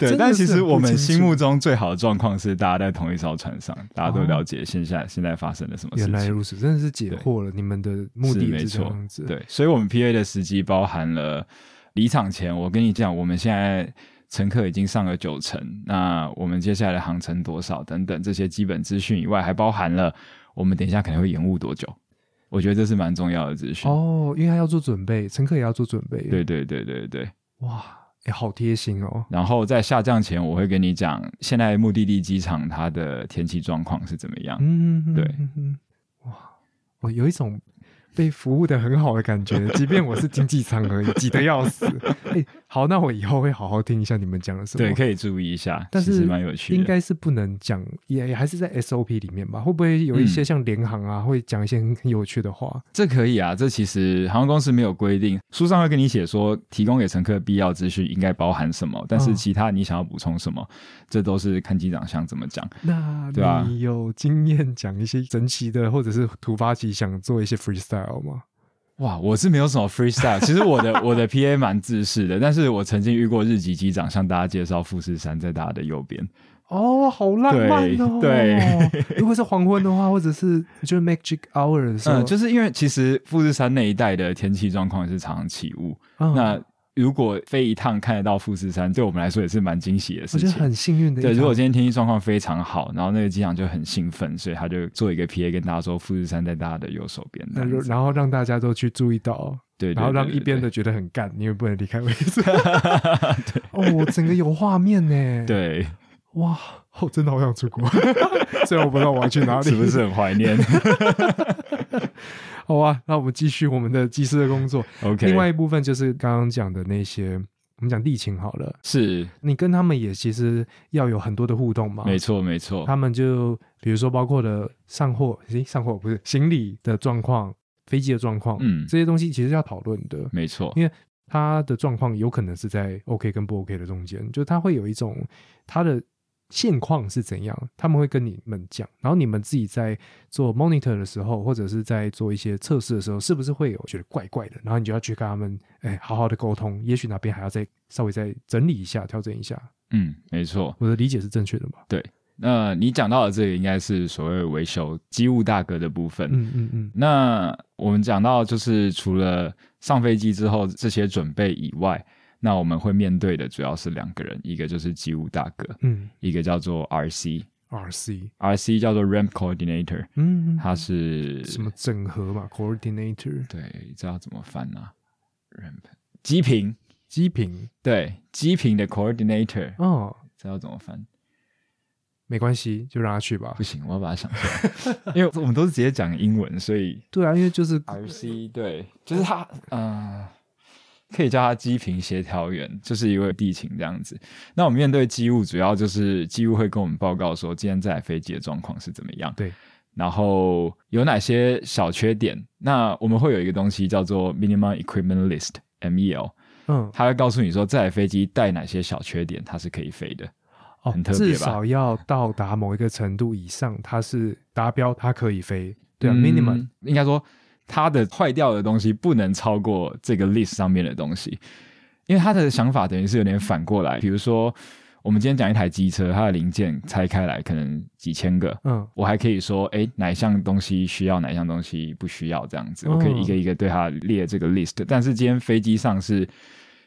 对，但其实我们心目中最好的状况是，大家在同一艘船上，大家都了解现在现在发生了什么事情。原来如此，真的是解惑了。你们的目的没错，，对，所以我们 PA 的时机包含了离场前，我跟你讲，我们现在乘客已经上了九成，那我们接下来的航程多少等等这些基本资讯以外，还包含了我们等一下可能会延误多久。我觉得这是蛮重要的资讯。哦，因为他要做准备，乘客也要做准备。对，对对对对。哇，哎，好贴心哦。然后在下降前，我会跟你讲现在目的地机场它的天气状况是怎么样。嗯，对嗯，对哇，我有一种被服务的很好的感觉，即便我是经济舱而已，挤得要死。哎，好，那我以后会好好听一下你们讲的什么。对，可以注意一下，但是其实蛮有趣的。应该是不能讲，也也还是在 SOP 里面吧？会不会有一些像联航啊，会讲一些很很有趣的话？这可以啊，这其实航空公司没有规定，书上会跟你写说提供给乘客必要资讯应该包含什么，但是嗯其他你想要补充什么，这都是看机长想怎么讲。那你有经验讲一些神奇的，或者是突发奇想做一些 freestyle 吗？哇，我是没有什么 freestyle，其实我的我的 PA 蛮自式的，但是我曾经遇过日籍机长向大家介绍富士山在大家的右边，哦，好浪漫哦！对 如果是黄昏的话，或者是就是 magic hour 的时候，嗯，就是因为其实富士山那一带的天气状况是常常起雾，嗯。那如果飞一趟看得到富士山，对我们来说也是蛮惊喜的事情。我觉得很幸运的一对，如果今天天气状况非常好，然后那个机长就很兴奋，所以他就做一个 PA 跟大家说富士山在大家的右手边。然后让大家都去注意到，对，对然后让一边的觉得很干，因为不能离开位置。哦，我整个有画面呢。，对，对哇，我真的好想出国，虽然我不知道我要去哪里，是不是？很怀念好啊，那我们继续我们的技师的工作。？OK，另外一部分就是刚刚讲的那些，我们讲地勤好了，是你跟他们也其实要有很多的互动嘛。没错没错，他们就比如说包括了上货，诶，上货不是行李的状况、飞机的状况，嗯这些东西其实要讨论的，没错因为他的状况有可能是在 OK 跟不 OK 的中间，就是它会有一种他的现况是怎样，他们会跟你们讲，然后你们自己在做 monitor 的时候，或者是在做一些测试的时候，是不是会有觉得怪怪的，然后你就要去跟他们哎好好的沟通，也许哪边还要再稍微再整理一下、调整一下。嗯没错。我的理解是正确的吧？那你讲到的这个应该是所谓维修机务大哥的部分。嗯嗯嗯，那我们讲到就是除了上飞机之后这些准备以外，那我们会面对的主要是两个人，一个就是机务大哥，嗯一个叫做 RC。，RC，RC 叫做 Ramp Coordinator，嗯，它是什么整合嘛，coordinator，对，知道怎么翻呢、r a m p 机坪，机坪，对，机坪的 Coordinator，哦，知道怎么翻？没关系，就让他去吧不。行，我要把它想出来，因为我们都是直接讲英文，所以对啊，因为就是 RC 对，就是他，嗯、可以叫他机坪协调员，就是一位地勤这样子。那我们面对机务，主要就是机务会跟我们报告说，今天这台飞机的状况是怎么样，对，然后有哪些小缺点。那我们会有一个东西叫做 Minimum Equipment List（MEL），嗯，它会告诉你说这台飞机带哪些小缺点，它是可以飞的。哦很，特别吧至少要到达某一个程度以上，它是达标，它可以飞。对啊、嗯 m i n i m u m 应该说它的坏掉的东西不能超过这个 list 上面的东西，因为他的想法等于是有点反过来。比如说，我们今天讲一台机车，它的零件拆开来可能几千个，嗯，我还可以说，哎，哪一项东西需要，哪一项东西不需要，这样子，哦我可以一个一个对它列这个 list。但是今天飞机上是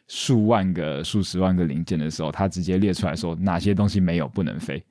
数万个、数十万个零件的时候，它直接列出来说哪些东西没有不能飞，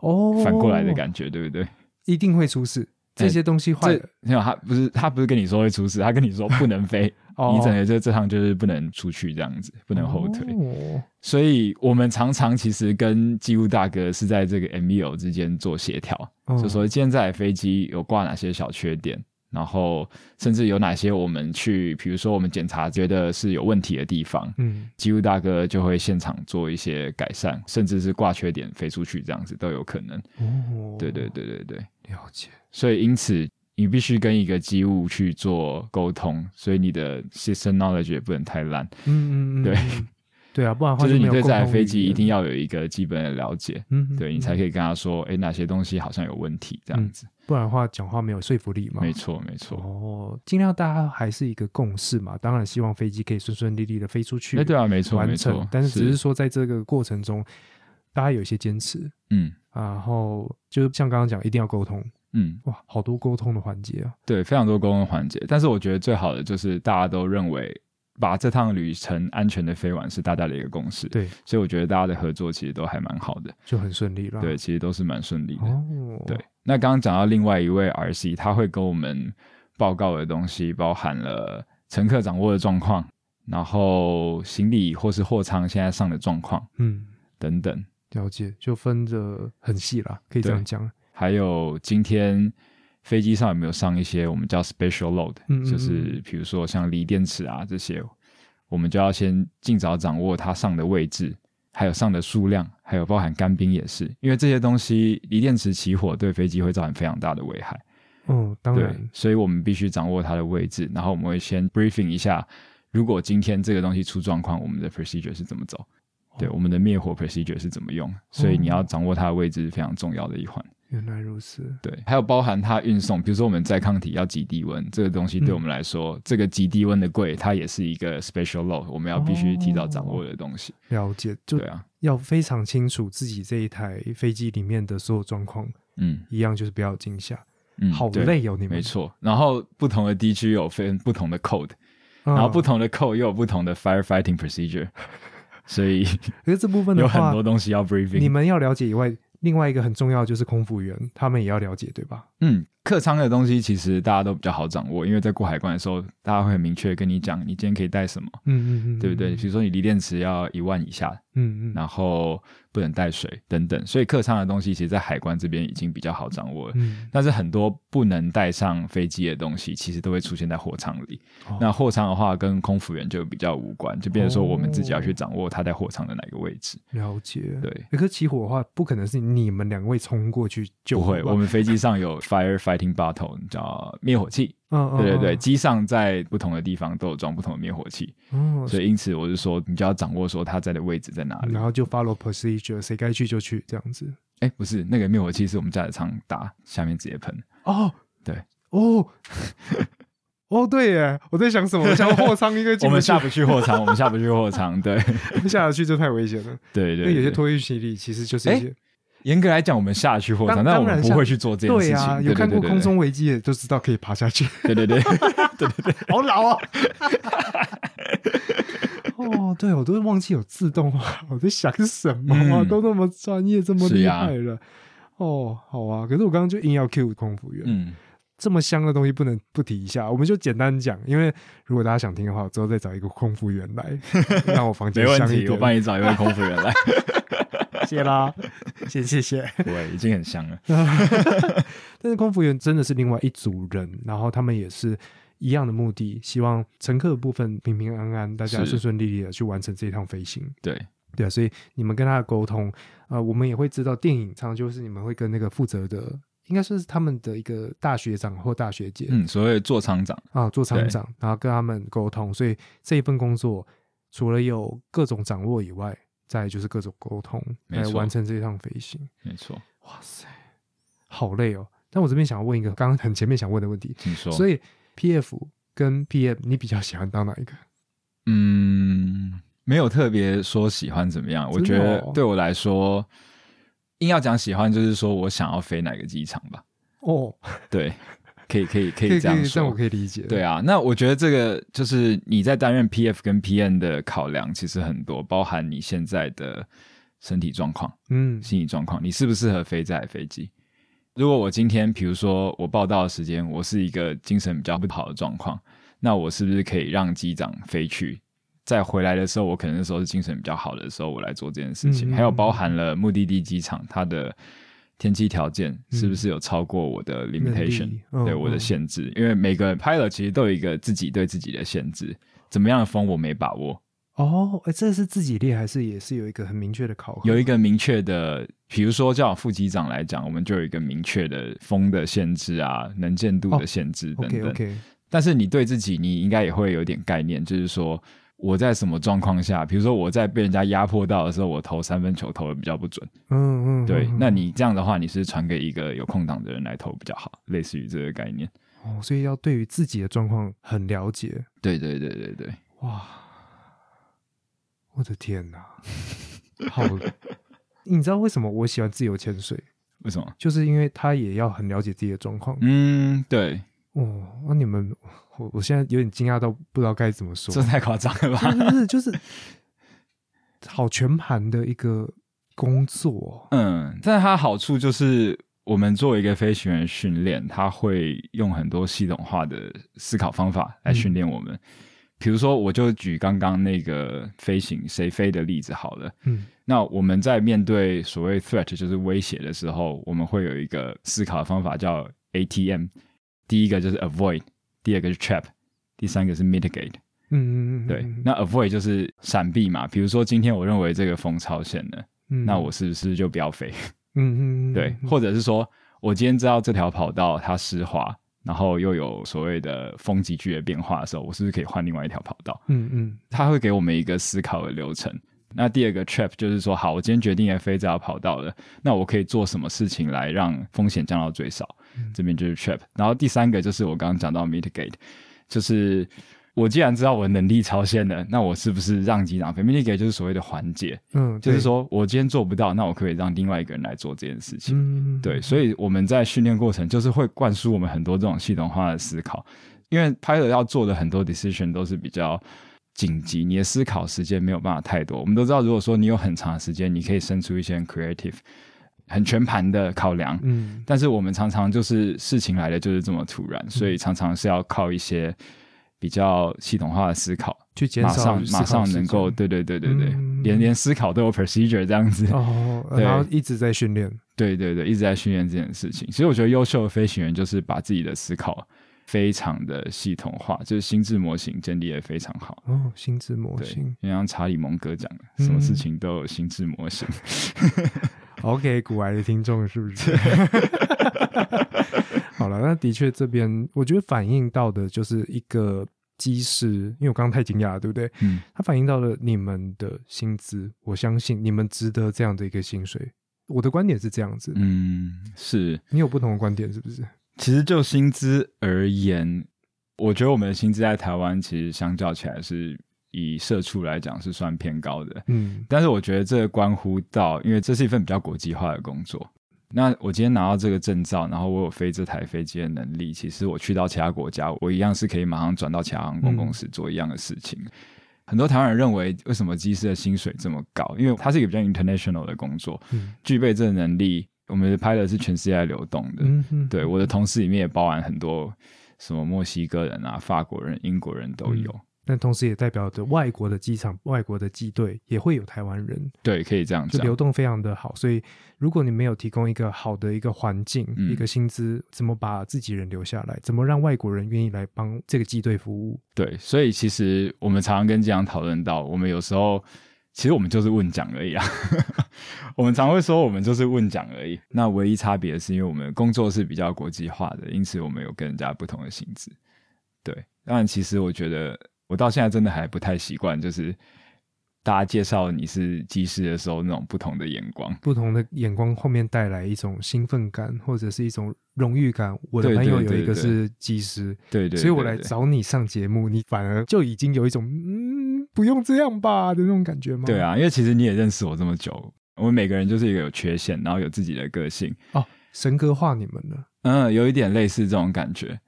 哦，反过来的感觉，对不对？一定会出事。这些东西坏了，没有，他不是他不是跟你说会出事，他跟你说不能飞，哦。你整个这这趟就是不能出去这样子，不能后退。哦。所以我们常常其实跟机务大哥是在这个 MEO 之间做协调，嗯。就说今天这台飞机有挂哪些小缺点，然后甚至有哪些我们去，比如说我们检查觉得是有问题的地方，嗯，机务大哥就会现场做一些改善，甚至是挂缺点飞出去这样子都有可能。哦，对对对对对。了解。所以因此你必须跟一个机务去做沟通，所以你的 system knowledge 也不能太烂，嗯嗯嗯，对嗯，对啊，不然的话就是你对这台飞机一定要有一个基本的了解，嗯，嗯对你才可以跟他说，哎，哪些东西好像有问题这样子。不然的话讲话没有说服力嘛。没错，没错。哦，尽量大家还是一个共识嘛。当然希望飞机可以顺顺利利的飞出去，哎，对啊，没错，没完成错。。但是只是说在这个过程中，大家有一些坚持，嗯然后就是像刚刚讲，一定要沟通。嗯，哇，好多沟通的环节啊。对，非常多沟通环节。但是我觉得最好的就是大家都认为把这趟旅程安全的飞完是大家的一个共识。对，所以我觉得大家的合作其实都还蛮好的。就很顺利了。对，，其实都是蛮顺利的。哦，对，，那刚刚讲到另外一位 RC，他会跟我们报告的东西包含了乘客掌握的状况，然后行李或是货舱现在上的状况嗯，等等，了解，就分着很细啦，可以这样讲。还有今天飞机上有没有上一些我们叫 special load，嗯嗯嗯就是比如说像锂电池啊这些，我们就要先尽早掌握它上的位置。还有上的数量，还有包含干冰也是，因为这些东西锂电池起火对飞机会造成非常大的危害。哦，当然，，所以我们必须掌握它的位置，然后我们会先 briefing 一下，如果今天这个东西出状况，我们的 procedure 是怎么走，对，我们的灭火 procedure 是怎么用，所以你要掌握它的位置是非常重要的一环。原来如此。对，还有包含它运送，比如说我们在抗体要极低温，这个东西对我们来说，这个极低温的柜，它也是一个 special load，我们要必须提早掌握的东西。了解，就对啊，要非常清楚自己这一台飞机里面的所有状况，嗯一样就是不要有惊吓。嗯，好累哦，你们没。错。然后不同的地区有分不同的 code，然然后不，同的 code 又有不同的 firefighting procedure，所以可是这部分的有很，多东西要 briefing。你们要了解以外，另外一个很重要就是空服员，他们也要了解，对吧？嗯，客舱的东西其实大家都比较好掌握，因为在过海关的时候，大家会很明确跟你讲，你今天可以带什么，嗯嗯嗯，对不对？比如说你锂电池要一万以下，嗯嗯，然后不能带水等等，所以客舱的东西其实，在海关这边已经比较好掌握了。嗯，但是很多不能带上飞机的东西，其实都会出现在货舱里。哦那货舱的话，跟空服员就比较无关，就变成说我们自己要去掌握他在货舱的哪个位置。了解。对，可是起火的话，不可能是你们两位冲过去救不会，我们飞机上有 firefighting bottle，叫灭火器。嗯嗯，对对对，嗯机上在不同的地方都有装不同的灭火器，嗯，所以因此我是说，你就要掌握说它在的位置在哪里然。后就 follow procedure，谁该去就去这样子。哎，不是，那个灭火器是我们驾驶舱打，下面直接喷。哦，对，哦，哦，对耶，我在想什么？我想货舱应该我们下不去货舱，我们下不去货舱。对 下得去就太危险了，对对，因为有些对托运行李其实就是一些。严格来讲，我们下去货舱，当但我们不会去做这件事情。对啊，有看过空中危机的都知道可以爬下去。对对对 对对对好老啊！哦，对，我都忘记有自动化，我在想什么啊？嗯都那么专业，这么厉害了。哦，好啊。可是我刚刚就硬要 Q 空服员，嗯，这么香的东西不能不提一下，我们就简单讲，因为如果大家想听的话，我之后再找一个空服员来，让我房间没问题，香一点。我帮你找一位空服员来。谢啦，谢 谢谢。对，已经很香了。但是空服员真的是另外一组人，然后他们也是一样的目的，希望乘客的部分平平安安，大家顺顺利利的去完成这一趟飞行。对，对啊，所以你们跟他的沟通，呃，我们也会知道，电影常常就是你们会跟那个负责的，应该说是他们的一个大学长或大学姐，嗯，所谓的座舱长，啊，做厂长，然后跟他们沟通，所以这一份工作除了有各种掌握以外，再就是各种沟通，来完成这一趟飞行。没错，哇塞，好累哦！但我这边想要问一个刚刚很前面想问的问题，请说。所以 PF 跟 PM 你比较喜欢当哪一个？嗯，没有特别说喜欢怎么样。我觉得对我来说，硬要讲喜欢，就是说我想要飞哪个机场吧。哦，对，可以，可以，可可以这样这样我。可以理解。对啊，那我觉得这个就是你在担任 PF 跟 PN 的考量，其实很多，包含你现在的身体状况、嗯心理状况，你适不适合飞这台飞机。如果我今天，比如说我报道的时间，我是一个精神比较不好的状况，那我是不是可以让机长飞去？再回来的时候，我可能那时候是精神比较好的时候，我来做这件事情。嗯嗯还有包含了目的地机场它的天气条件是不是有超过我的 limitation，、嗯对我的嗯限制？因为每个 pilot 其实都有一个自己对自己的限制，怎么样的风我没把握，哦，哎，这是自己列还是也是有一个很明确的考核？有一个明确的，比如说叫副机长来讲，我们就有一个明确的风的限制啊，能见度的限制等 OK 等。OK，但是你对自己，你应该也会有点概念，就是说我在什么状况下，比如说我在被人家压迫到的时候，我投三分球投的比较不准。嗯嗯，对，嗯那你这样的话，你是传给一个有空档的人来投比较好，类似于这个概念。哦，所以要对于自己的状况很了解。对对对对对，哇，我的天哪，好！你知道为什么我喜欢自由潜水？为什么？就是因为他也要很了解自己的状况。嗯，对，哦，那你们，我我现在有点惊讶到不知道该怎么说。这太夸张了吧？不是，就是好全盘的一个工作。嗯，但它好处就是，我们作为一个飞行员训练，他会用很多系统化的思考方法来训练我们。比如说，我就举刚刚那个飞行谁飞的例子好了。嗯那我们在面对所谓 threat 就是威胁的时候，我们会有一个思考的方法叫 ATM。第一个就是 avoid，第二个是 trap，第三个是 mitigate。嗯嗯嗯，对嗯，那 avoid 就是闪避嘛。比如说今天我认为这个风超限了，嗯那我是不是就不要飞？嗯嗯嗯对，或者是说我今天知道这条跑道它湿滑，然后又有所谓的风急剧的变化的时候，我是不是可以换另外一条跑道？嗯嗯它会给我们一个思考的流程。那第二个 trap 就是说，好，我今天决定要飞这条跑道了，那我可以做什么事情来让风险降到最少？这边就是 trap。然后第三个就是我刚刚讲到 mitigate，就是我既然知道我的能力超限了，那我是不是让机长飞？mitigate 就是所谓的缓解，嗯，就是，说我今天做不到，那我可以让另外一个人来做这件事情。嗯，对，所以我们在训练过程就是会灌输我们很多这种系统化的思考，因为 pilot 要做的很多 decision 都是比较紧急，你的思考时间没有办法太多。我们都知道，如果说你有很长的时间，你可以生出一些 creative、很全盘的考量，嗯但是我们常常就是事情来的就是这么突然，所以常常是要靠一些比较系统化的思考，去减马少马上能够，间对对对对对，嗯连连思考都有 procedure 这样子。哦，后一直在训练。对对对，一直在训练这件事情。所以我觉得优秀的飞行员就是把自己的思考非常的系统化，就是心智模型建立的非常好。哦，心智模对型，。就像查理蒙哥讲的，嗯什么事情都有心智模型。OK，古癌的听众是不是？好了，那的确这边我觉得反映到的就是一个机师，因为我刚刚太惊讶了，对不对？嗯，它反映到了你们的薪资，我相信你们值得这样的一个薪水。我的观点是这样子，嗯，是。你有不同的观点是不是？其实就薪资而言，我觉得我们的薪资在台湾其实相较起来是以社畜来讲是算偏高的。嗯但是我觉得这关乎到，因为这是一份比较国际化的工作。那我今天拿到这个证照，然后我有飞这台飞机的能力，其实我去到其他国家，我一样是可以马上转到其他航空公司做一样的事情。很多台湾人认为，为什么机师的薪水这么高？因为它是一个比较 international 的工作，嗯具备这个能力，我们的 pilot 是全世界流动的。嗯，对，我的同事里面也包含很多什么墨西哥人啊、法国人、英国人都有。但同时也代表着外国的机场、外国的机队也会有台湾人，对，可以这样讲。流动非常的好。所以，如果你没有提供一个好的一个环境、嗯一个薪资，怎么把自己人留下来？怎么让外国人愿意来帮这个机队服务？对，所以其实我们常常跟机长讨论到，我们有时候其实我们就是问奖而已啊。我们常会说我们就是问奖而已。那唯一差别是因为我们工作是比较国际化的，因此我们有跟人家不同的薪资。对，当然其实我觉得我到现在真的还不太习惯，就是大家介绍你是技师的时候那种不同的眼光。不同的眼光后面带来一种兴奋感，或者是一种荣誉感。我的朋友有一个是技师，对对所以我来找你上节目，你反而就已经有一种嗯，不用这样吧的那种感觉吗？对，啊，因为其实你也认识我这么久，我们每个人就是一个有缺陷，然后有自己的个性，哦，神格化你们了。嗯，有一点类似这种感觉。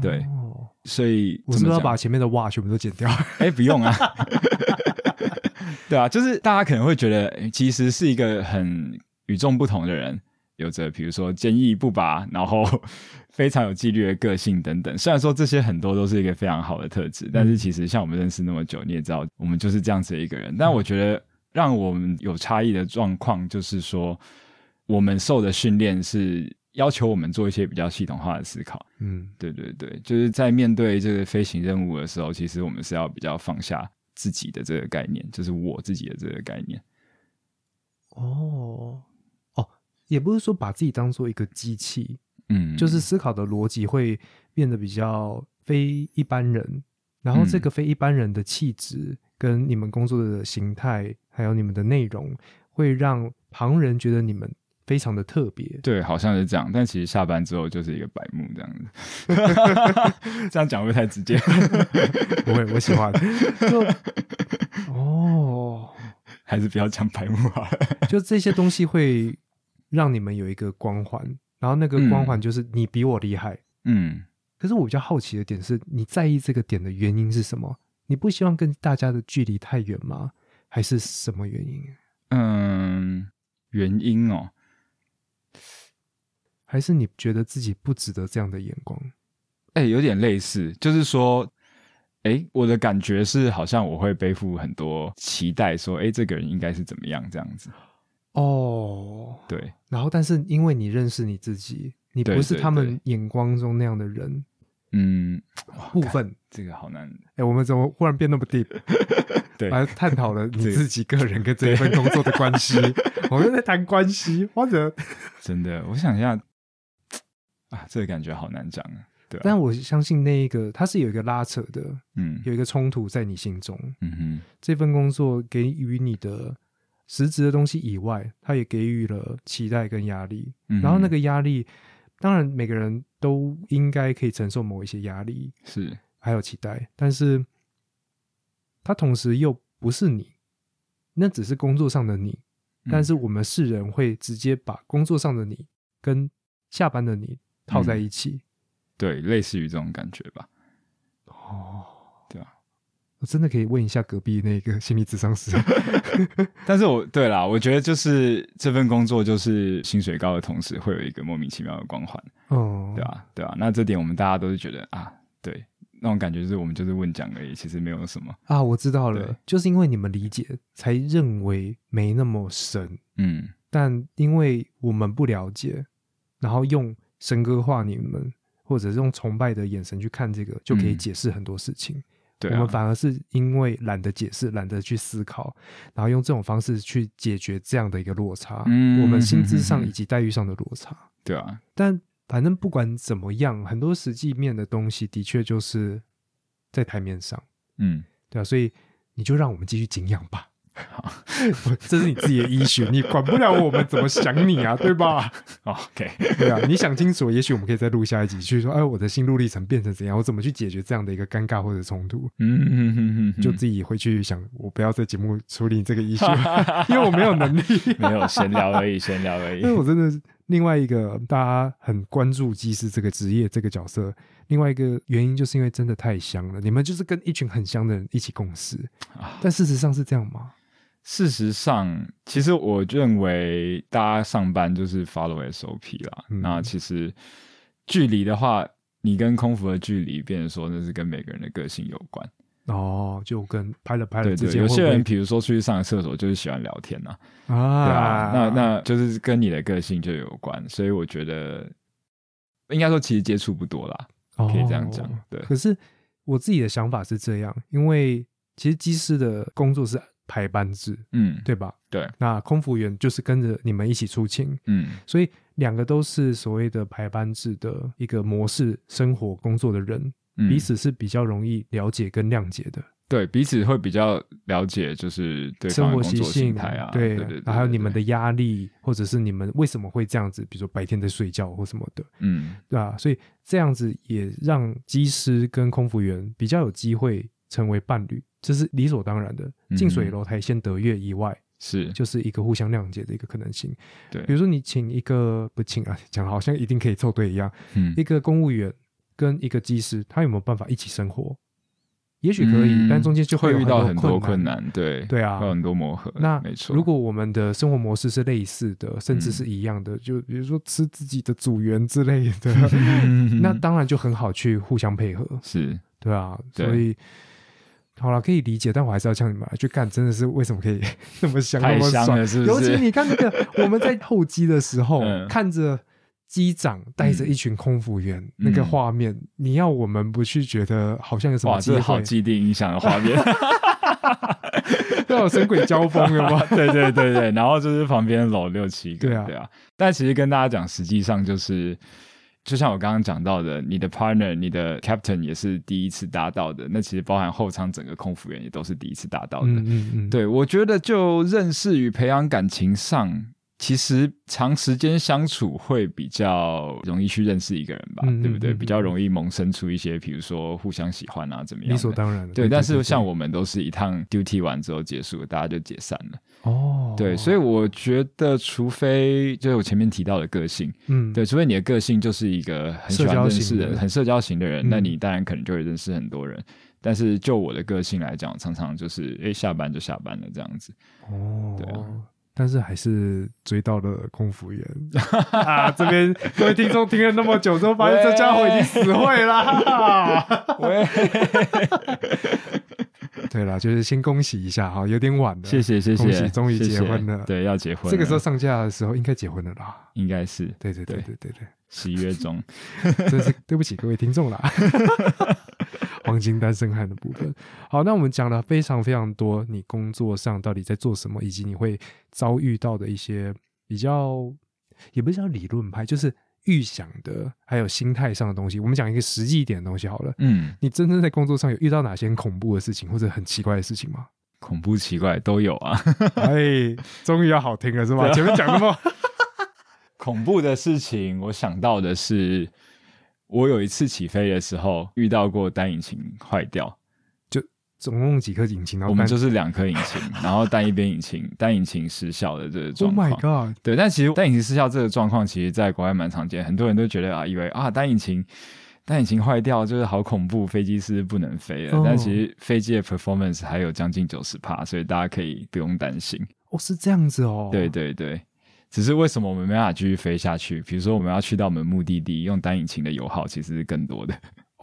对哦，所以我是不是要把前面的哇全部都剪掉？哎、不用啊。对啊，就是大家可能会觉得，其实是一个很与众不同的人，有着比如说坚毅不拔，然后 非常有纪律的个性等等。虽然说这些很多都是一个非常好的特质，但是其实像我们认识那么久，你也知道，我们就是这样子的一个人。但我觉得让我们有差异的状况，就是说我们受的训练是要求我们做一些比较系统化的思考。嗯，对对对，就是在面对这个飞行任务的时候，其实我们是要比较放下自己的这个概念，就是我自己的这个概念。哦，哦，也不是说把自己当做一个机器，嗯，就是思考的逻辑会变得比较非一般人，然后这嗯。个非一般人的气质跟你们工作的形态，还有你们的内容，会让旁人觉得你们非常的特别。对，好像是这样。但其实下班之后就是一个白目这样子。这样讲会太直接？不会，我喜欢。就 哦，还是不要讲白目好了。就这些东西会让你们有一个光环，然后那个光环就是你比我厉害。嗯，可是我比较好奇的点是，你在意这个点的原因是什么？你不希望跟大家的距离太远吗？还是什么原因？嗯，原因哦，还是你觉得自己不值得这样的眼光？哎、有点类似，就是说，哎、我的感觉是好像我会背负很多期待，说，哎、这个人应该是怎么样这样子。哦，对，然后但是因为你认识你自己，你不是他们眼光中那样的人嗯，部分。这个好难。哎，我们怎么忽然变那么 deep？对，来探讨了你自己个人跟这一份工作的关系。我们在谈关系，或者，真的，我想一下，啊，这个感觉好难讲啊。对啊，但我相信那一个它是有一个拉扯的，嗯有一个冲突在你心中。嗯哼，这份工作给予你的实质的东西以外，他也给予了期待跟压力。嗯然后那个压力，当然每个人都应该可以承受某一些压力，是，还有期待，但是他同时又不是你，那只是工作上的你。嗯但是我们世人会直接把工作上的你跟下班的你套在一起。对，类似于这种感觉吧。哦，对啊，我真的可以问一下隔壁那个心理咨商师。但是我对啦，我觉得就是这份工作就是薪水高的同时，会有一个莫名其妙的光环，哦，对啊，对啊。那这点我们大家都是觉得啊，对，那种感觉就是我们就是问讲而已，其实没有什么。啊，我知道了，就是因为你们理解，才认为没那么深。嗯，但因为我们不了解，然后用神格化你们，或者是用崇拜的眼神去看这个，就可以嗯解释很多事情。对啊我们，反而是因为懒得解释，懒得去思考，然后用这种方式去解决这样的一个落差，嗯我们薪资上以及待遇上的落差。对啊，但反正不管怎么样，很多实际面的东西的确就是在台面上，嗯，对啊，所以你就让我们继续敬仰吧。我 这是你自己的医学，你管不了我们怎么想你啊，对吧？哦，OK，对啊，你想清楚，也许我们可以再录下一集，去说，哎，我的心路历程变成怎样，我怎么去解决这样的一个尴尬或者冲突，嗯嗯嗯嗯，就自己回去想，我不要在节目处理这个医学，因为我没有能力。没有闲聊而已，闲聊而已因为。我真的是另外一个大家很关注技师这个职业这个角色，另外一个原因就是因为真的太香了，你们就是跟一群很香的人一起共事，啊但事实上是这样吗？事实上，其实我认为大家上班就是 follow SOP 啦。嗯那其实距离的话，你跟空服的距离，变成说那是跟每个人的个性有关。哦，就跟拍了拍了对对，之间有些人会比如说出去上个厕所就是喜欢聊天呐、啊，对啊，那那就是跟你的个性就有关，所以我觉得应该说其实接触不多啦，可以这样讲哦。对，可是我自己的想法是这样，因为其实机师的工作是排班制，嗯，对吧？对，那空服员就是跟着你们一起出勤，嗯。所以两个都是所谓的排班制的一个模式生活工作的人，嗯，彼此是比较容易了解跟谅解的。对彼此会比较了解，就是对生活习性形态啊，对还有你们的的压力，或者是你们为什么会这样子，比如说白天在睡觉或什么的，嗯。对吧？所以这样子也让机师跟空服员比较有机会成为伴侣，这是理所当然的。嗯近水楼台先得月以外，是就是一个互相谅解的一个可能性。对比如说你请一个不请啊，讲好像一定可以凑对一样，嗯一个公务员跟一个技师，他有没有办法一起生活？也许可以，嗯但中间就有会遇到很多多困。难，对对啊会有很多磨合，那没错。如果我们的生活模式是类似的，甚至嗯是一样的，就比如说吃自己的组员之类的，嗯那当然就很好去互相配合，是对啊，所以。好了，可以理解，但我还是要叫你们来去干，真的是为什么可以 那么香那太么爽？香了，是尤其？你看那个我们在候机的时候，嗯看着机长带着一群空服员、那个画面，你要我们不去觉得好像有什么好会，既定印象的画面。要有神鬼交锋了吗？对对对对，然后就是旁边搂六七个，对啊对啊。但其实跟大家讲，实际上就是，就像我刚刚讲到的，你的 partner、你的 captain 也是第一次搭到的，那其实包含后舱整个空服员也都是第一次搭到的。嗯嗯嗯，对，我觉得就认识与培养感情上，其实长时间相处会比较容易去认识一个人吧，嗯对不对？比较容易萌生出一些，比如说互相喜欢啊，怎么样？理所当然的。对，但是像我我们都是一趟 duty 完之后结束，大家就解散了。哦，对，所以我觉得，除非就是我前面提到的个性，嗯，对，除非你的个性就是一个很喜欢社交认识型的人、很社交型的人，嗯那你当然可能就会认识很多人。但是就我的个性来讲，常常就是诶下班就下班了这样子。哦，对啊但是还是追到了空服员啊！这边各位听众听了那么久之后，发现这家伙已经死会啦。喂，对了，就是先恭喜一下哈，有点晚了，谢谢谢谢，恭喜终于结婚了对，要结婚了。这个时候上架的时候应该结婚了啦。应该是对对对对对对对，十一月中。真是对不起各位听众啦。黄金单身汉的部分，好，那我们讲了非常非常多，你工作上到底在做什么，以及你会遭遇到的一些比较，也不是叫理论派，就是预想的，还有心态上的东西。我们讲一个实际一点的东西好了。嗯，你真正在工作上有遇到哪些恐怖的事情，或者很奇怪的事情吗？恐怖奇怪都有啊。哎，终于要好听了是吧？对啊前面讲那么，恐怖的事情，我想到的是，我有一次起飞的时候遇到过单引擎坏掉，总共几颗引擎？然后我们就是两颗引擎，然后单一边引擎单引擎失效的这个状况 Oh my。God！对，但其实单引擎失效这个状况，其实在国外蛮常见，很多人都觉得啊，以为啊单引擎单引擎坏掉就是好恐怖，飞机是不能飞了。哦但其实飞机的 performance 还有将近九十帕，所以大家可以不用担心。哦，是这样子哦。对对对，只是为什么我们没办法继续飞下去？比如说我们要去到我们目的地，用单引擎的油耗其实是更多的。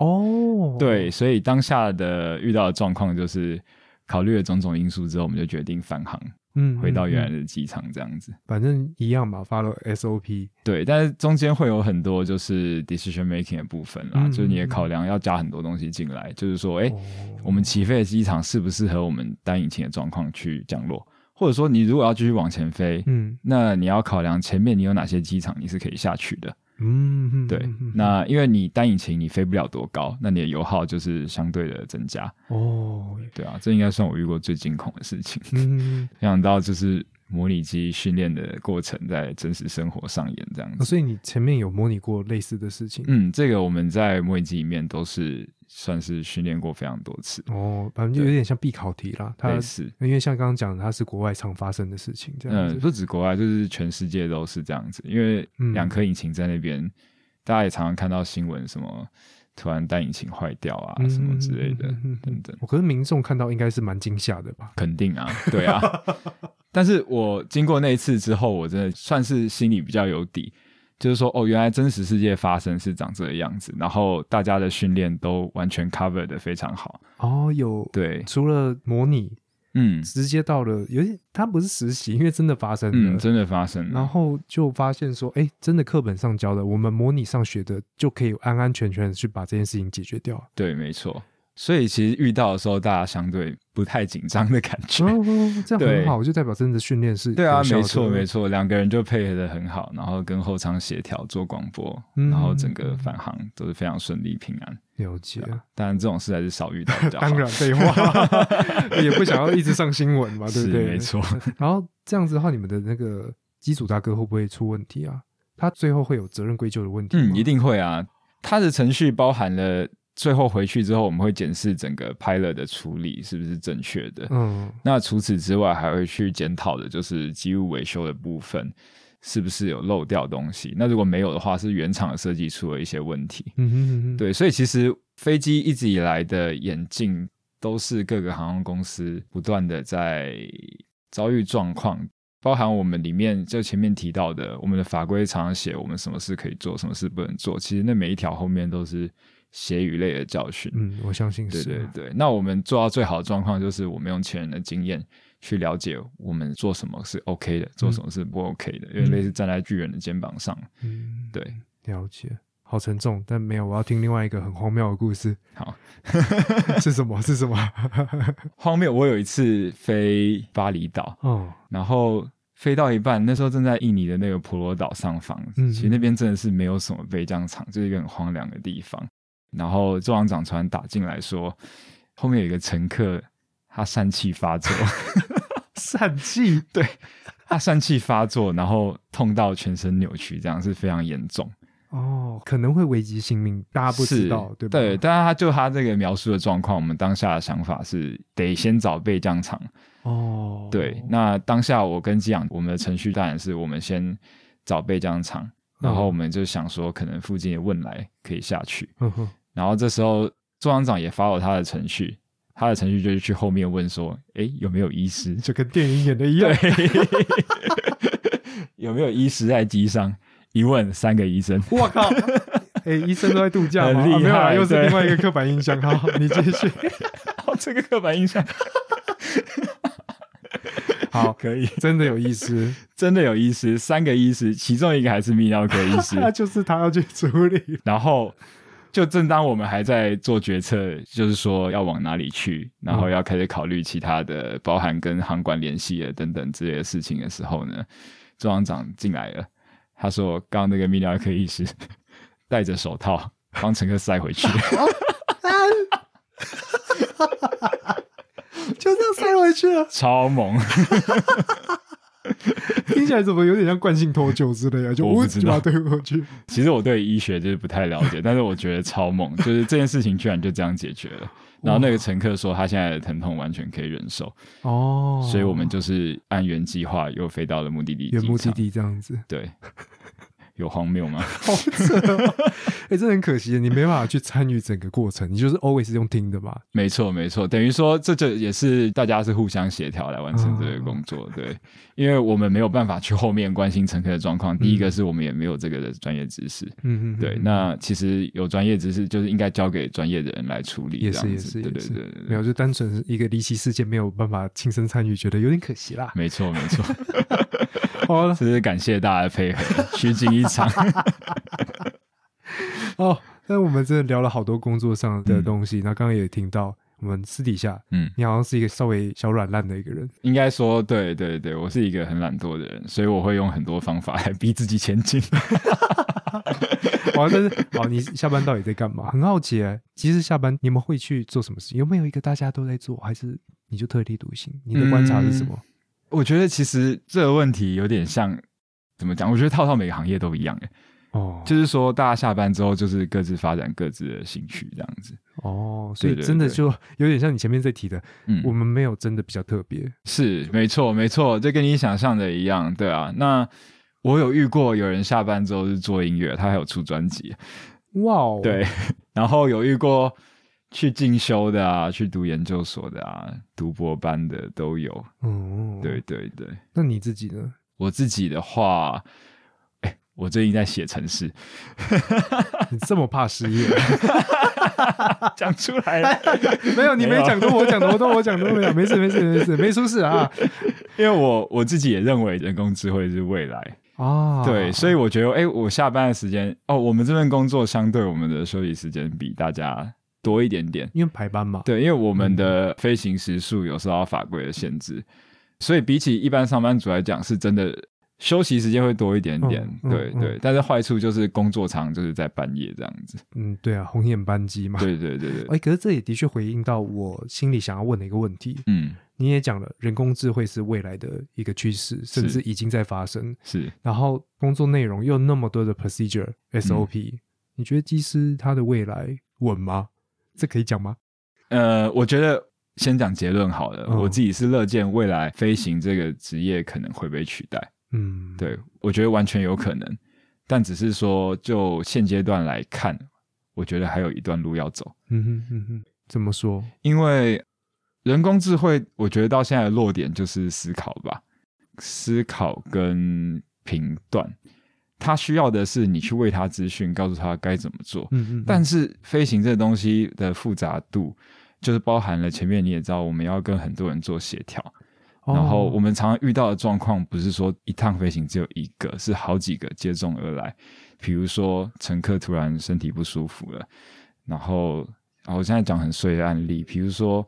哦，对，所以当下的遇到的状况就是。考虑了种种因素之后，我们就决定返航，嗯，回到原来的机场，这样子。反正一样嘛，follow SOP。对，但是中间会有很多就是 decision making 的部分啦，嗯就是你的考量要加很多东西进来，就是说，哎、哦我们起飞的机场适不适合我们单引擎的状况去降落，或者说你如果要继续往前飞，嗯那你要考量前面你有哪些机场你是可以下去的。嗯嗯，对，那因为你单引擎你飞不了多高，那你的油耗就是相对的增加。哦，对啊，这应该算我遇过最惊恐的事情。嗯，没想到就是模拟机训练的过程在真实生活上演这样子。哦所以你前面有模拟过类似的事情。嗯，这个我们在模拟机里面都是算是训练过非常多次，哦，反正就有点像必考题啦。它类似。因为像刚刚讲的，它是国外常发生的事情，这样嗯，子。不止国外，就是全世界都是这样子。因为嗯两颗引擎在那边，大家也常常看到新闻，什么突然单引擎坏掉啊，嗯什么之类的等等。我可是民众看到应该是蛮惊吓的吧？肯定啊，对啊。但是我经过那一次之后，我真的算是心里比较有底，就是说，哦，原来真实世界发生是长这个样子，然后大家的训练都完全 cover 的非常好。哦，有对，除了模拟，嗯直接到了有点，他不是实习，因为真的发生了。嗯，真的发生了。然后就发现说，哎，真的课本上教的，我们模拟上学的，就可以安安全全的去把这件事情解决掉。对，没错。所以其实遇到的时候，大家相对不太紧张的感觉。哦，这样很好，就代表真的训练是对啊，没错没错，两个人就配合的很好，然后跟后舱协调做广播，嗯然后整个返航都是非常顺利平安。了解。当然这种事还是少遇到比较好。当然，废话，也不想要一直上新闻嘛，对不对？没错。然后这样子的话，你们的那个机组大哥会不会出问题啊？他最后会有责任归咎的问题吗？嗯，一定会啊。他的程序包含了最后回去之后，我们会检视整个 pilot 的处理是不是正确的。嗯那除此之外，还会去检讨的就是机务维修的部分，是不是有漏掉东西？那如果没有的话，是原厂的设计出了一些问题。嗯哼嗯哼，对，所以其实飞机一直以来的演进，都是各个航空公司不断的在遭遇状况，包含我们里面就前面提到的，我们的法规常常写我们什么事可以做，什么事不能做。其实那每一条后面都是血与泪的教训。嗯，我相信对是。对对，那我们做到最好的状况，就是我们用前人的经验去了解我们做什么是 OK 的，做什么是不 OK 的，因为类似站在巨人的肩膀上。嗯，对，了解。好沉重，但没有，我要听另外一个很荒谬的故事。好，是什么？是什么？荒谬！我有一次飞巴厘岛，哦，然后飞到一半，那时候正在印尼的那个婆罗岛上方，嗯其实那边真的是没有什么飞将场，就是一个很荒凉的地方。然后座长长船打进来说，后面有一个乘客他疝气发作，疝气。对他疝气发作，然后痛到全身扭曲，这样是非常严重。哦，可能会危及性命，大家不知道，是对吧？对，但是他就他这个描述的状况，我们当下的想法是得先找备降场。哦，对，那当下我跟机长，我们的程序当然是我们先找备降场，然后我们就想说，可能附近的问来可以下去。嗯哼，然后这时候座长长也发了他的程序，他的程序就是去后面问说，诶，有没有医师？就跟电影演的一样。有没有医师在机上？一问三个医生，我靠！哎、医生都在度假吗？很厉啊没有啦，害又是对另外一个刻板印象。好，你继续。哦，这个刻板印象，好，可以，真的有医师，真的有医师，三个医师，其中一个还是泌尿科医师，那就是他要去处理。然后就正当我们还在做决策，就是说要往哪里去，然后要开始考虑其他的，包含跟航管联系的等等之类的事情的时候呢，周行长进来了，他说刚刚那个泌尿科医师戴着手套帮乘客塞回去，就这样塞回去了，超猛，听起来怎么有点像惯性脱臼之类的？就我不知道就把它推回去。其实我对医学就是不太了解，但是我觉得超猛，就是这件事情居然就这样解决了。然后那个乘客说他现在的疼痛完全可以忍受，哦，所以我们就是按原计划又飞到了目的地机原目的。地这样子，对，有荒谬吗？好扯哦！哎、这很可惜，你没办法去参与整个过程，你就是 always 用听的吧。没错，没错，等于说这就也是大家是互相协调来完成这个工作，对，因为我们没有办法去后面关心乘客的状况。第一个是我们也没有这个的专业知识，嗯嗯，对，那其实有专业知识就是应该交给专业的人来处理，也是也是对对对对，没有，就单纯一个离奇事件没有办法亲身参与，觉得有点可惜啦。没错没错，好了，这是感谢大家的配合，虚惊一场。哦，那我们真的聊了好多工作上的东西，那刚刚也听到我们私底下，嗯，你好像是一个稍微小软烂的一个人。应该说，对对对，我是一个很懒惰的人，所以我会用很多方法来逼自己前进。好，但是好，你下班到底在干嘛？很好奇哎，其实下班你们会去做什么事情？有没有一个大家都在做，还是你就特立独行？你的观察是什么？我觉得其实这个问题有点像怎么讲？我觉得套套每个行业都一样，哎，哦，就是说大家下班之后就是各自发展各自的兴趣这样子。哦，所以真的就有点像你前面在提的，嗯，我们没有真的比较特别。是没错没错，就跟你想象的一样，对啊。那我有遇过有人下班之后是做音乐，他还有出专辑，哇哦，对，然后有遇过去进修的啊，去读研究所的啊，读博班的都有。哦，对，对对，那你自己呢？我自己的话，哎，我最近在写程式，你这么怕失业？讲出来了，没有，你没讲多，我讲多，都我讲多没有，没事没事没事，没出事啊。因为我我自己也认为人工智慧是未来。哦，对，所以我觉得，哎，我下班的时间，哦，我们这份工作相对我们的休息时间比大家多一点点，因为排班嘛。对，因为我们的飞行时数有受到法规的限制，所以比起一般上班族来讲，是真的休息时间会多一点点。对对，但是坏处就是工作常就是在半夜这样子。嗯，对啊，红眼班机嘛。对对对对。哎，可是这也的确回应到我心里想要问的一个问题。嗯。你也讲了，人工智慧是未来的一个趋势，甚至已经在发生。是，然后工作内容又那么多的 procedure SOP，你觉得技师他的未来稳吗？这可以讲吗？呃，我觉得先讲结论好了。我自己是乐见未来飞行这个职业可能会被取代。嗯，对，我觉得完全有可能，但只是说就现阶段来看，我觉得还有一段路要走。嗯哼嗯哼，怎么说？因为。人工智慧，我觉得到现在的落点就是思考吧，思考跟评断，它需要的是你去喂它资讯，告诉他该怎么做。嗯嗯。但是飞行这东西的复杂度，就是包含了前面你也知道，我们要跟很多人做协调，然后我们常常遇到的状况，不是说一趟飞行只有一个，是好几个接踵而来。比如说乘客突然身体不舒服了，然后啊，我现在讲很碎的案例，比如说。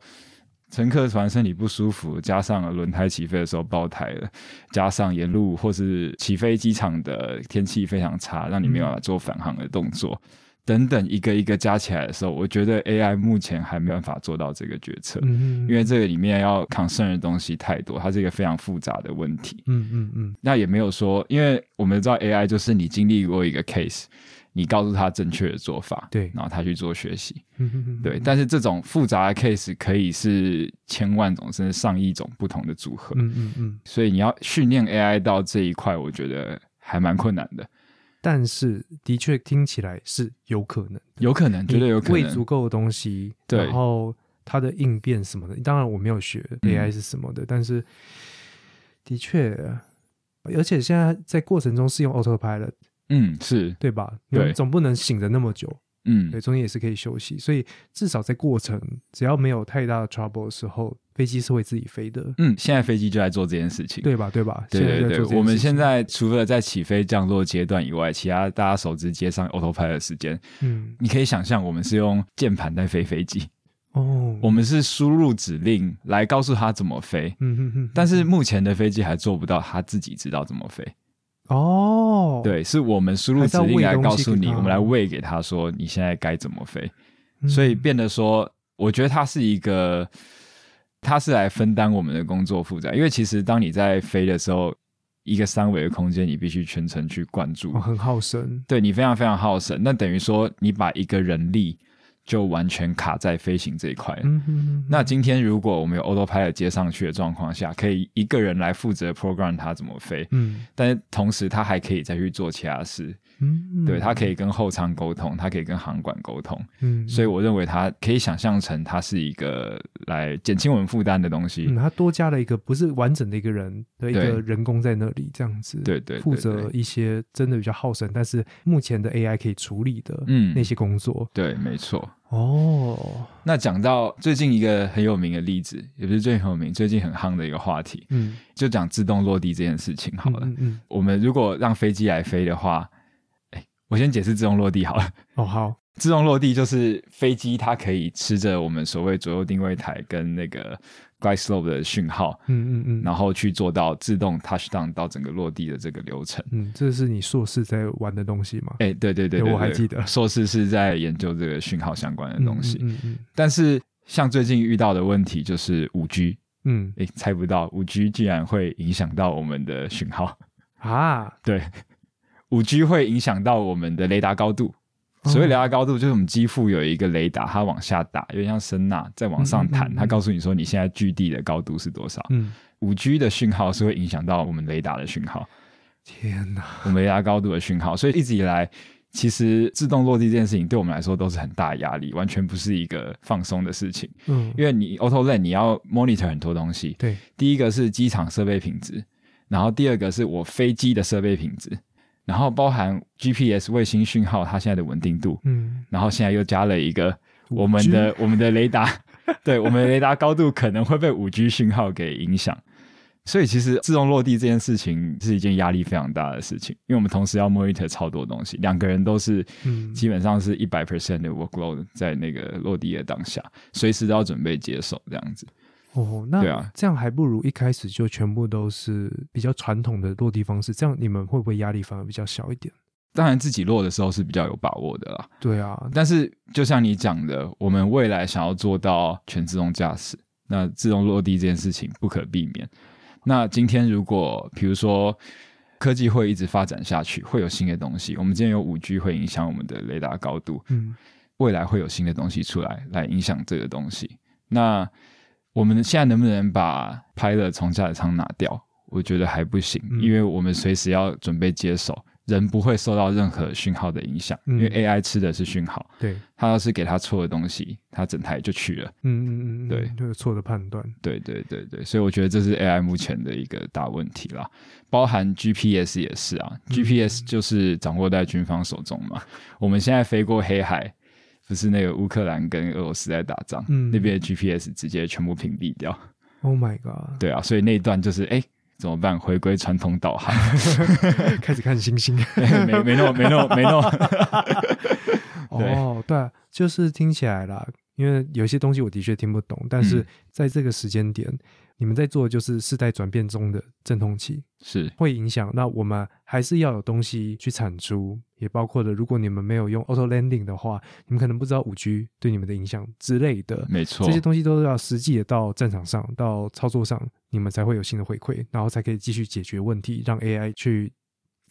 乘客突然身体不舒服，加上轮胎起飞的时候爆胎了，加上沿路或是起飞机场的天气非常差，让你没有办法做返航的动作，等等一个一个加起来的时候，我觉得 AI 目前还没办法做到这个决策，因为这个里面要 concern 的东西太多，它是一个非常复杂的问题。嗯嗯嗯，那也没有说，因为我们知道 AI 就是你经历过一个 case。你告诉他正确的做法，对，然后他去做学习，嗯嗯对。但是这种复杂的 case 可以是千万种甚至上亿种不同的组合，嗯嗯嗯。所以你要训练 AI 到这一块，我觉得还蛮困难的。但是的确听起来是有可能，有可能，绝对有可能。喂足够的东西，然后它的应变什么的，当然我没有学 AI 是什么的，但是的确，而且现在在过程中是用 Autopilot。嗯，是对吧？对，总不能醒着那么久。嗯，对，中间也是可以休息，所以至少在过程只要没有太大的 trouble 的时候，飞机是会自己飞的。嗯，现在飞机就在做这件事情，对吧？对吧？对对对，我们现在除了在起飞降落阶段以外，其他大家手直接上 autopilot 的时间，嗯，你可以想象我们是用键盘在飞飞机哦，我们是输入指令来告诉他怎么飞。嗯哼哼，但是目前的飞机还做不到他自己知道怎么飞。哦，对，是我们输入指令来告诉你，我们来喂给他说你现在该怎么飞，所以变得说，我觉得它是一个，它是来分担我们的工作负载，因为其实当你在飞的时候，一个三维的空间，你必须全程去关注，很耗神，对你非常非常耗神，那等于说你把一个人力。就完全卡在飞行这一块。那今天如果我们有 autopilot 接上去的状况下，可以一个人来负责 program 它怎么飞。嗯，但是同时他还可以再去做其他事。嗯，对他可以跟后舱沟通，他可以跟航管沟通。嗯，所以我认为他可以想象成他是一个来减轻我们负担的东西。嗯，它多加了一个不是完整的一个人的一个人工在那里，这样子。对对，负责一些真的比较耗神，但是目前的 AI 可以处理的嗯那些工作。对，没错。哦，那讲到最近一个很有名的例子，也不是最有名，最近很夯的一个话题，嗯，就讲自动落地这件事情好了。嗯嗯，我们如果让飞机来飞的话，哎，我先解释自动落地好了。哦，好，自动落地就是飞机它可以吃着我们所谓左右定位台跟那个。Glide slope 的讯号，嗯嗯嗯，然后去做到自动 touch down 到整个落地的这个流程。嗯，这是你硕士在玩的东西吗？哎，对对对，我还记得硕士是在研究这个讯号相关的东西。嗯嗯。但是像最近遇到的问题就是五 G，嗯，哎，猜不到五 G 竟然会影响到我们的讯号啊？对，五 G 会影响到我们的雷达高度。所谓雷达高度，就是我们机腹有一个雷达，它往下打，有点像声呐，在往上弹，它告诉你说你现在距地的高度是多少。嗯，五 G 的讯号是会影响到我们雷达的讯号。天哪，我们雷达高度的讯号，所以一直以来，其实自动落地这件事情对我们来说都是很大的压力，完全不是一个放松的事情。嗯，因为你 auto land 你要 monitor 很多东西。对，第一个是机场设备品质，然后第二个是我飞机的设备品质。然后包含 GPS 卫星讯号它现在的稳定度，嗯，然后现在又加了一个我们的我们的雷达，对我们的雷达高度可能会被五 G 讯号给影响。所以其实自动落地这件事情是一件压力非常大的事情，因为我们同时要 monitor 超多东西，两个人都是嗯基本上是一百 percent 的 workload 在那个落地的当下，随时都要准备接手这样子。哦，那对啊这样还不如一开始就全部都是比较传统的落地方式，这样你们会不会压力反而比较小一点？当然自己落的时候是比较有把握的啦，对啊，但是就像你讲的，我们未来想要做到全自动驾驶，那自动落地这件事情不可避免。那今天如果比如说科技会一直发展下去，会有新的东西。我们今天有五 G 会影响我们的雷达高度，嗯未来会有新的东西出来来影响这个东西。那我们现在能不能把 Pilot 从驾驶舱拿掉？我觉得还不行，嗯因为我们随时要准备接手，人不会受到任何讯号的影响，嗯因为 AI 吃的是讯号。对，他要是给他错的东西，他整台就去了。嗯嗯嗯，嗯对就有错的判断。对对对对，所以我觉得这是 AI 目前的一个大问题啦，包含 GPS 也是啊、g p s 就是掌握在军方手中嘛。我们现在飞过黑海，不是那个乌克兰跟俄罗斯在打仗，嗯那边的 GPS 直接全部屏蔽掉。Oh my god！对啊，所以那一段就是哎。怎么办？回归传统导航，开始看星星。没没那么没那么没那么，对哦，对啊，就是听起来啦，因为有些东西我的确听不懂，但是嗯在这个时间点，你们在做的就是世代转变中的阵痛期，是会影响。那我们还是要有东西去产出，也包括了如果你们没有用 auto landing 的话，你们可能不知道五 G 对你们的影响之类的。没错这，些东西都是要实际的到战场上、到操作上，你们才会有新的回馈，然后才可以继续解决问题，让 AI 去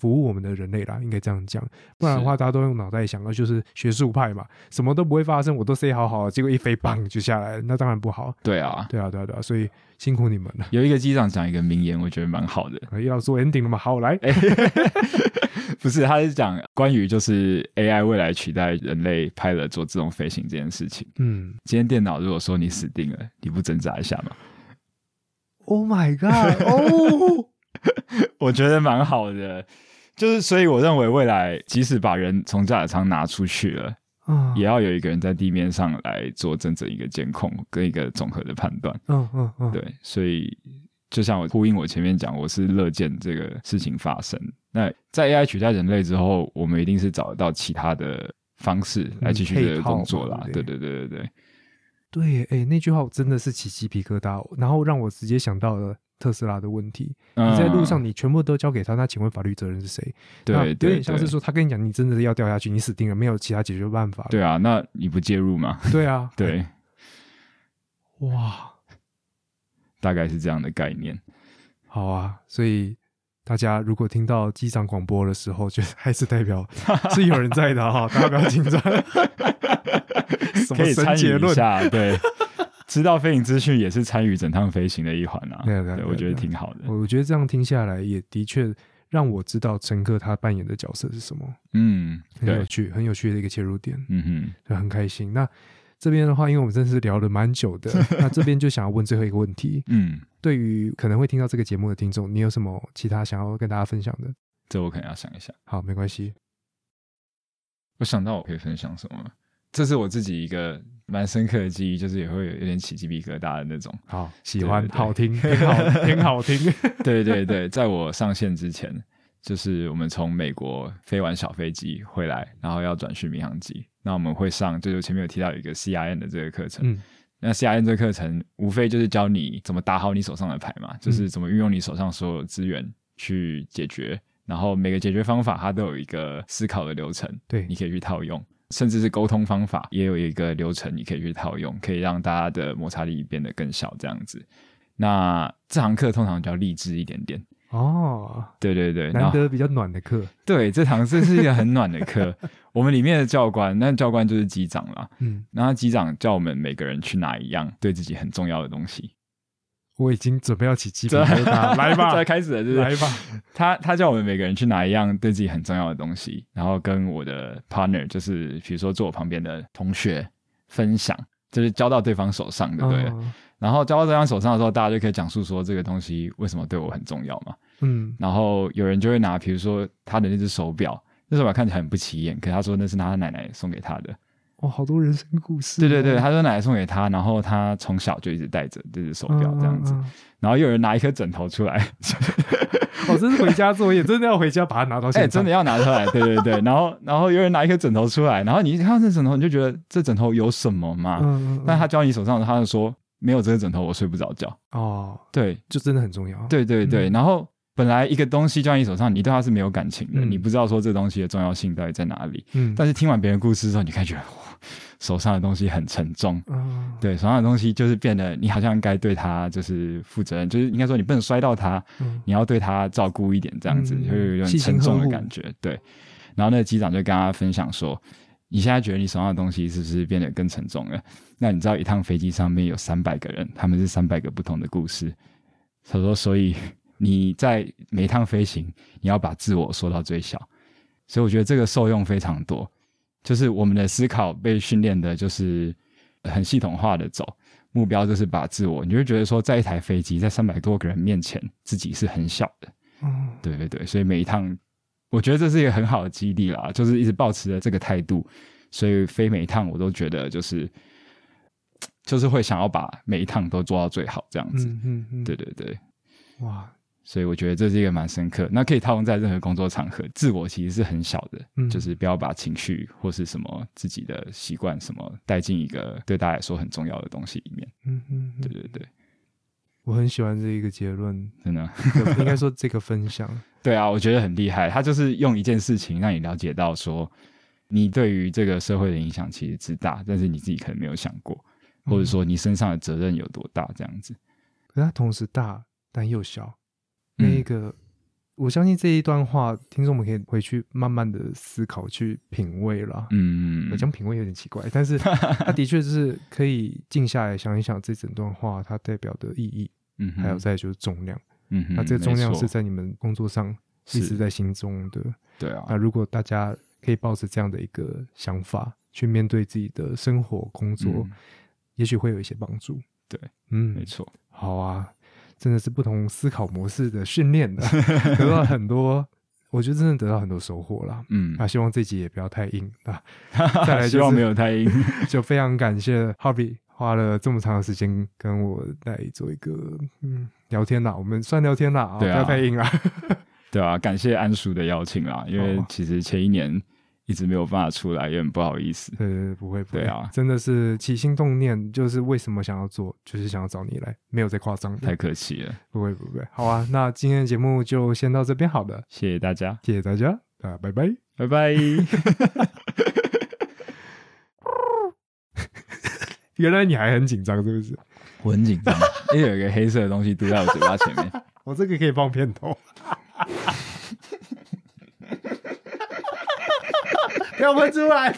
服务我们的人类啦，应该这样讲。不然的话，大家都用脑袋想，那就是学术派嘛，什么都不会发生，我都 say 好好的，结果一飞 棒就下来，那当然不好。对啊。对啊，对啊，对啊，所以辛苦你们了。有一个机长讲一个名言，我觉得蛮好的。要做 ending 了嘛？好，来，不是，他是讲关于就是 AI 未来取代人类派了做自动飞行这件事情。嗯今天电脑如果说你死定了，你不挣扎一下吗？，Oh my God，哦，我觉得蛮好的，就是所以我认为未来即使把人从驾驶舱拿出去了，嗯，也要有一个人在地面上来做真正一个监控跟一个综合的判断。嗯嗯嗯，对，所以就像我呼应我前面讲，我是乐见这个事情发生。那在 AI 取代人类之后，我们一定是找得到其他的方式来继续这个工作啦。对对对对对，对耶，哎，那句话我真的是起鸡皮疙瘩，然后让我直接想到了特斯拉的问题。你在路上，嗯你全部都交给他，那请问法律责任是谁？那有对对对点像是说，他跟你讲，你真的要掉下去，你死定了，没有其他解决办法了。对啊，那你不介入吗？对啊，对，哇，大概是这样的概念。好啊，所以大家如果听到机长广播的时候，就还是代表 是有人在的哈，大家不要紧张。什么可以参与一神结论？下，对，知道飞行资讯也是参与整趟飞行的一环啊。对啊对啊对啊我觉得挺好的。我觉得这样听下来，也的确让我知道乘客他扮演的角色是什么，嗯，很有趣，很有趣的一个切入点，嗯哼，就很开心。那这边的话，因为我们真的是聊了蛮久的，那这边就想要问最后一个问题：嗯，对于可能会听到这个节目的听众，你有什么其他想要跟大家分享的？这我可能要想一想。好，没关系。我想到我可以分享什么，这是我自己一个蛮深刻的记忆，就是也会有有点起鸡皮疙瘩的那种。好，喜欢，好听，挺好，挺好听。对对对，在我上线之前，就是我们从美国飞完小飞机回来，然后要转去民航机，那我们会上，就是前面有提到有一个 C I N 的这个课程。嗯那 C I N 这个课程无非就是教你怎么打好你手上的牌嘛，就是怎么运用你手上所有资源去解决，然后每个解决方法它都有一个思考的流程，对你可以去套用，甚至是沟通方法也有一个流程你可以去套用，可以让大家的摩擦力变得更小这样子。那这堂课通常比较励志一点点，哦，对对对，难得比较暖的课。对这堂这是一个很暖的课，我们里面的教官，那教官就是机长啦，嗯，然后机长叫我们每个人去拿一样对自己很重要的东西。我已经准备要起鸡皮疙瘩，来吧再，开始了，就是来吧。他他叫我们每个人去拿一样对自己很重要的东西，然后跟我的 partner，就是比如说坐我旁边的同学分享就是交到对方手上，对不对？嗯然后交到对方手上的时候，大家就可以讲述说这个东西为什么对我很重要嘛。嗯然后有人就会拿，比如说他的那只手表，那手表看起来很不起眼，可他说那是他奶奶送给他的。哇，好多人生故事、对对对，，他说奶奶送给他，然后他从小就一直戴着这只手表这样子。嗯嗯嗯然后又有人拿一颗枕头出来，哦，这是回家作业，真的要回家把它拿到哎。真的要拿出来，对对对。然后然后有人拿一颗枕头出来，然后你一看到这枕头，你就觉得这枕头有什么嘛？嗯，嗯嗯，但他交到你手上他就说没有这个枕头，我睡不着觉。哦，对就真的很重要。，对对对，嗯然后本来一个东西交在你手上，你对它是没有感情的，嗯你不知道说这东西的重要性到底在哪里。嗯，但是听完别人故事之后，你开始觉得手上的东西很沉重。嗯，对，手上的东西就是变得你好像该对它就是负责任，就是应该说你不能摔到它，嗯你要对它照顾一点，这样子嗯会有一种细心沉重的感觉。对，然后那个机长就跟他分享说，你现在觉得你手上的东西是不是变得更沉重了？那你知道一趟飞机上面有三百个人，他们是三百个不同的故事。他说，所以你在每一趟飞行，你要把自我缩到最小。所以我觉得这个受用非常多，就是我们的思考被训练的，就是很系统化的走。目标就是把自我，你就会觉得说，在一台飞机，在三百多个人面前，自己是很小的。嗯对对对，所以每一趟，我觉得这是一个很好的激励啦，就是一直保持着这个态度，所以飞每一趟我都觉得就是就是会想要把每一趟都做到最好这样子。嗯嗯嗯，对对对，哇，所以我觉得这是一个蛮深刻，那可以套用在任何工作场合。自我其实是很小的，嗯就是不要把情绪或是什么自己的习惯什么带进一个对大家来说很重要的东西里面。嗯嗯，对对对，我很喜欢这一个结论，真的。应该说这个分享，对啊，我觉得很厉害。他就是用一件事情让你了解到说，你对于这个社会的影响其实之大，但是你自己可能没有想过，或者说你身上的责任有多大，这样子。可是它同时大但又小。嗯那一个，我相信这一段话，听众们可以回去慢慢的思考，去品味啦。嗯我讲品味有点奇怪，但是它的确是可以静下来想一想这整段话它代表的意义，嗯哼，还有再就是重量。嗯哼，那这个重量是在你们工作上一直在心中的。对啊那，如果大家可以抱着这样的一个想法去面对自己的生活、工作，嗯也许会有一些帮助。对，嗯没，错，好啊，真的是不同思考模式的训练的，得到很多，我觉得真的得到很多收获了。嗯，啊，希望这集也不要太硬啊。再来就是希望没有太硬。就非常感谢 Harvey 花了这么长的时间跟我来做一个嗯聊天啦，我们算聊天啦，啊，不要太硬啦。对啊，感谢安叔的邀请啦，因为哦其实前一年一直没有办法出来，也很不好意思。对对对，不会不会，对啊真的是起心动念，就是为什么想要做，就是想要找你来，没有在夸张太，客气了，不会不会。好啊，那今天的节目就先到这边好了，谢谢大家，谢谢大家啊，拜拜。拜拜。原来你还很紧张是不是？我很紧张，因为有一个黑色的东西堵在我嘴巴前面。我这个可以放片头，看不出来。